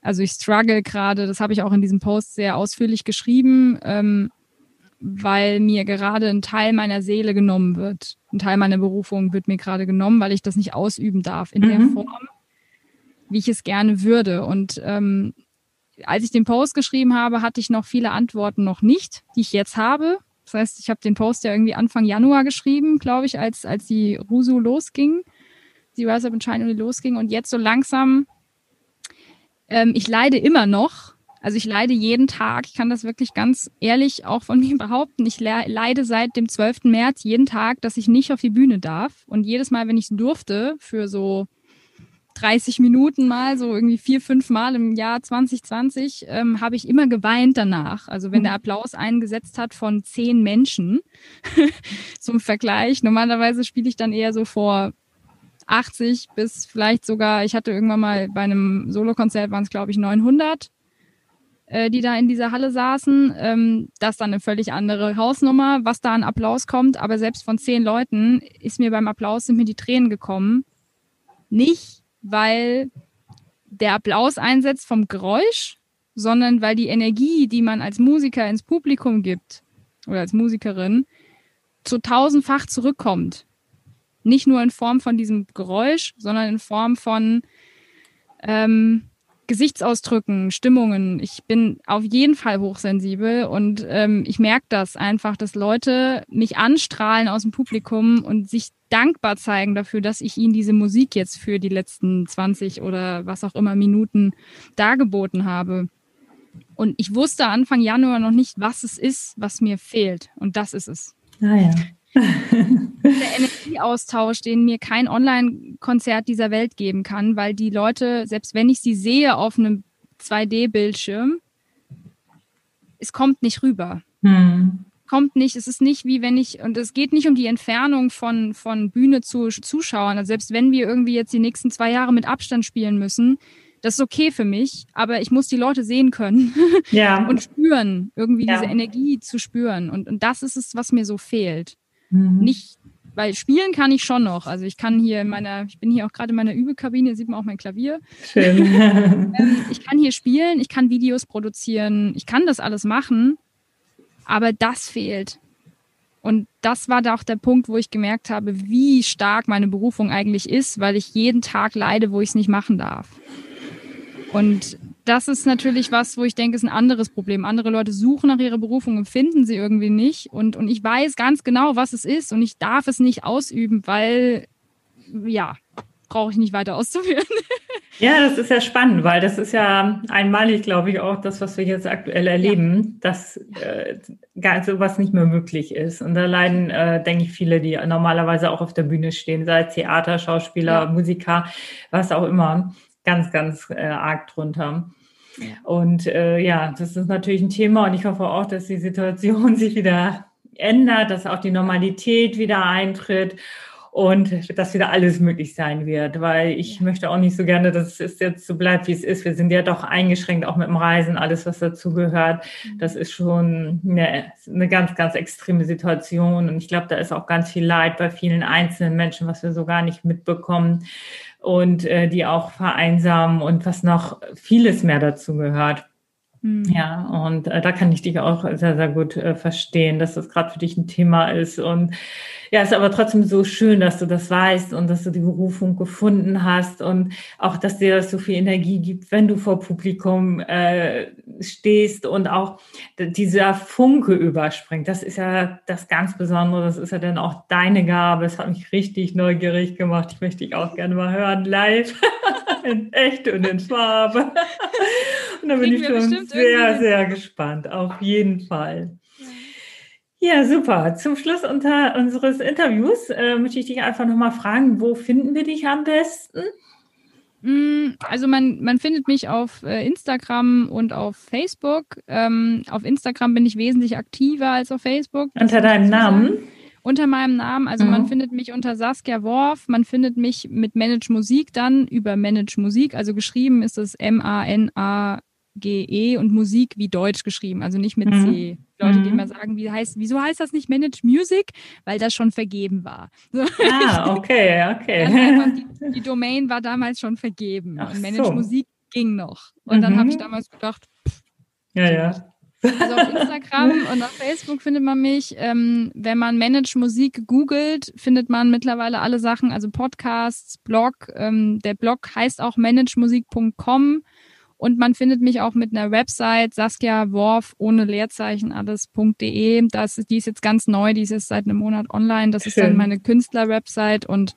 Speaker 2: Also ich struggle gerade, das habe ich auch in diesem Post sehr ausführlich geschrieben. Ähm, weil mir gerade ein Teil meiner Seele genommen wird. Ein Teil meiner Berufung wird mir gerade genommen, weil ich das nicht ausüben darf in mhm. der Form, wie ich es gerne würde. Und ähm, als ich den Post geschrieben habe, hatte ich noch viele Antworten noch nicht, die ich jetzt habe. Das heißt, ich habe den Post ja irgendwie Anfang Januar geschrieben, glaube ich, als, als die Rusu losging, die Rise Up and Shine losging. Und jetzt so langsam, ähm, ich leide immer noch. Also ich leide jeden Tag. Ich kann das wirklich ganz ehrlich auch von mir behaupten. Ich leide seit dem 12. März jeden Tag, dass ich nicht auf die Bühne darf. Und jedes Mal, wenn ich es durfte, für so 30 Minuten mal, so irgendwie vier, fünf Mal im Jahr 2020, ähm, habe ich immer geweint danach. Also wenn der Applaus eingesetzt hat von zehn Menschen zum Vergleich. Normalerweise spiele ich dann eher so vor 80 bis vielleicht sogar, ich hatte irgendwann mal bei einem Solokonzert waren es glaube ich 900 äh, die da in dieser Halle saßen. Ähm, das ist dann eine völlig andere Hausnummer, was da an Applaus kommt. Aber selbst von zehn Leuten ist mir beim Applaus sind mir die Tränen gekommen. Nicht weil der Applaus einsetzt vom Geräusch, sondern weil die Energie, die man als Musiker ins Publikum gibt oder als Musikerin, zu tausendfach zurückkommt. Nicht nur in Form von diesem Geräusch, sondern in Form von ähm, Gesichtsausdrücken, Stimmungen. Ich bin auf jeden Fall hochsensibel und ähm, ich merke das einfach, dass Leute mich anstrahlen aus dem Publikum und sich dankbar zeigen dafür, dass ich ihnen diese Musik jetzt für die letzten 20 oder was auch immer Minuten dargeboten habe. Und ich wusste Anfang Januar noch nicht, was es ist, was mir fehlt. Und das ist es.
Speaker 1: Ah ja
Speaker 2: der Energieaustausch, den mir kein Online-Konzert dieser Welt geben kann, weil die Leute, selbst wenn ich sie sehe auf einem 2D-Bildschirm, es kommt nicht rüber. Hm. Kommt nicht, es ist nicht wie wenn ich, und es geht nicht um die Entfernung von, von Bühne zu Zuschauern. Also selbst wenn wir irgendwie jetzt die nächsten zwei Jahre mit Abstand spielen müssen, das ist okay für mich, aber ich muss die Leute sehen können
Speaker 1: ja.
Speaker 2: und spüren, irgendwie ja. diese Energie zu spüren. Und, und das ist es, was mir so fehlt. Mhm. Nicht, weil spielen kann ich schon noch. Also ich kann hier in meiner, ich bin hier auch gerade in meiner Übekabine, sieht man auch mein Klavier.
Speaker 1: Schön.
Speaker 2: ähm, ich kann hier spielen, ich kann Videos produzieren, ich kann das alles machen, aber das fehlt. Und das war da auch der Punkt, wo ich gemerkt habe, wie stark meine Berufung eigentlich ist, weil ich jeden Tag leide, wo ich es nicht machen darf. Und das ist natürlich was, wo ich denke, ist ein anderes Problem. Andere Leute suchen nach ihrer Berufung und finden sie irgendwie nicht. Und, und ich weiß ganz genau, was es ist und ich darf es nicht ausüben, weil, ja, brauche ich nicht weiter auszuführen.
Speaker 1: Ja, das ist ja spannend, weil das ist ja einmalig, glaube ich, auch das, was wir jetzt aktuell erleben, ja. dass äh, sowas nicht mehr möglich ist. Und da leiden, äh, denke ich, viele, die normalerweise auch auf der Bühne stehen, sei es Theater, Schauspieler, ja. Musiker, was auch immer ganz, ganz äh, arg drunter. Und äh, ja, das ist natürlich ein Thema und ich hoffe auch, dass die Situation sich wieder ändert, dass auch die Normalität wieder eintritt und dass wieder alles möglich sein wird, weil ich möchte auch nicht so gerne, dass es jetzt so bleibt, wie es ist. Wir sind ja doch eingeschränkt, auch mit dem Reisen, alles, was dazu gehört. Mhm. Das ist schon eine, eine ganz, ganz extreme Situation und ich glaube, da ist auch ganz viel Leid bei vielen einzelnen Menschen, was wir so gar nicht mitbekommen und äh, die auch vereinsamen und was noch vieles mehr dazu gehört. Mhm. Ja, und äh, da kann ich dich auch sehr, sehr gut äh, verstehen, dass das gerade für dich ein Thema ist. Und ja, ist aber trotzdem so schön, dass du das weißt und dass du die Berufung gefunden hast und auch, dass dir das so viel Energie gibt, wenn du vor Publikum äh, stehst und auch dieser Funke überspringt. Das ist ja das ganz Besondere. Das ist ja dann auch deine Gabe. Es hat mich richtig neugierig gemacht. Ich möchte dich auch gerne mal hören, live, in echt und in Farbe. Und da bin ich schon sehr, sehr gespannt. Auf jeden Fall. Ja, super. Zum Schluss unter unseres Interviews äh, möchte ich dich einfach nochmal fragen, wo finden wir dich am besten?
Speaker 2: Mm, also man, man findet mich auf äh, Instagram und auf Facebook. Ähm, auf Instagram bin ich wesentlich aktiver als auf Facebook.
Speaker 1: Unter deinem Namen?
Speaker 2: Unter meinem Namen. Also mhm. man findet mich unter Saskia Worf. Man findet mich mit Manage Musik dann über Manage Musik. Also geschrieben ist es M-A-N-A G-E und Musik wie Deutsch geschrieben, also nicht mit mhm. C. Leute, die mhm. immer sagen, wie heißt, wieso heißt das nicht Manage Music? Weil das schon vergeben war.
Speaker 1: Ah, okay, okay.
Speaker 2: Also die, die, Domain war damals schon vergeben Ach und Manage so. Musik ging noch. Und mhm. dann habe ich damals gedacht, pff,
Speaker 1: ja, ja.
Speaker 2: Also auf Instagram und auf Facebook findet man mich. Ähm, wenn man Manage Musik googelt, findet man mittlerweile alle Sachen, also Podcasts, Blog. Ähm, der Blog heißt auch managemusik.com Und man findet mich auch mit einer Website, Saskia Worf ohne Leerzeichen alles.de. Das, die ist jetzt ganz neu, die ist jetzt seit einem Monat online. Das Schön. ist dann meine Künstler-Website und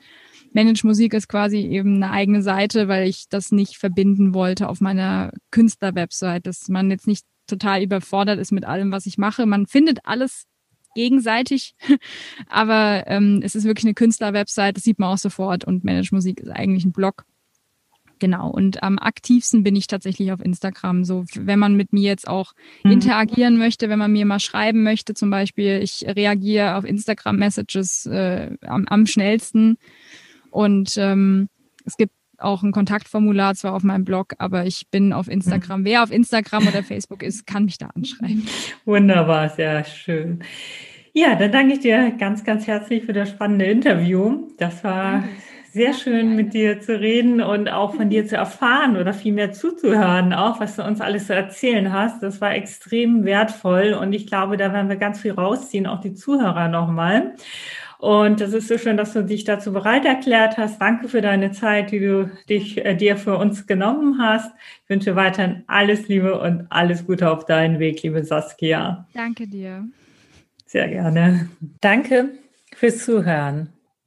Speaker 2: Manage Musik ist quasi eben eine eigene Seite, weil ich das nicht verbinden wollte auf meiner Künstler-Website, dass man jetzt nicht total überfordert ist mit allem, was ich mache. Man findet alles gegenseitig, aber ähm, es ist wirklich eine Künstler-Website, das sieht man auch sofort und Manage Musik ist eigentlich ein Blog. Genau. Und am aktivsten bin ich tatsächlich auf Instagram. So, wenn man mit mir jetzt auch mhm. interagieren möchte, wenn man mir mal schreiben möchte, zum Beispiel, ich reagiere auf Instagram-Messages äh, am, am schnellsten. Und ähm, es gibt auch ein Kontaktformular zwar auf meinem Blog, aber ich bin auf Instagram. Mhm. Wer auf Instagram oder Facebook ist, kann mich da anschreiben.
Speaker 1: Wunderbar, sehr schön. Ja, dann danke ich dir ganz, ganz herzlich für das spannende Interview. Das war sehr schön mit dir zu reden und auch von dir zu erfahren oder vielmehr zuzuhören, auch was du uns alles zu erzählen hast. Das war extrem wertvoll und ich glaube, da werden wir ganz viel rausziehen, auch die Zuhörer nochmal. Und das ist so schön, dass du dich dazu bereit erklärt hast. Danke für deine Zeit, die du dich, äh, dir für uns genommen hast. Ich wünsche weiterhin alles Liebe und alles Gute auf deinen Weg, liebe Saskia.
Speaker 2: Danke dir.
Speaker 1: Sehr gerne. Danke fürs Zuhören.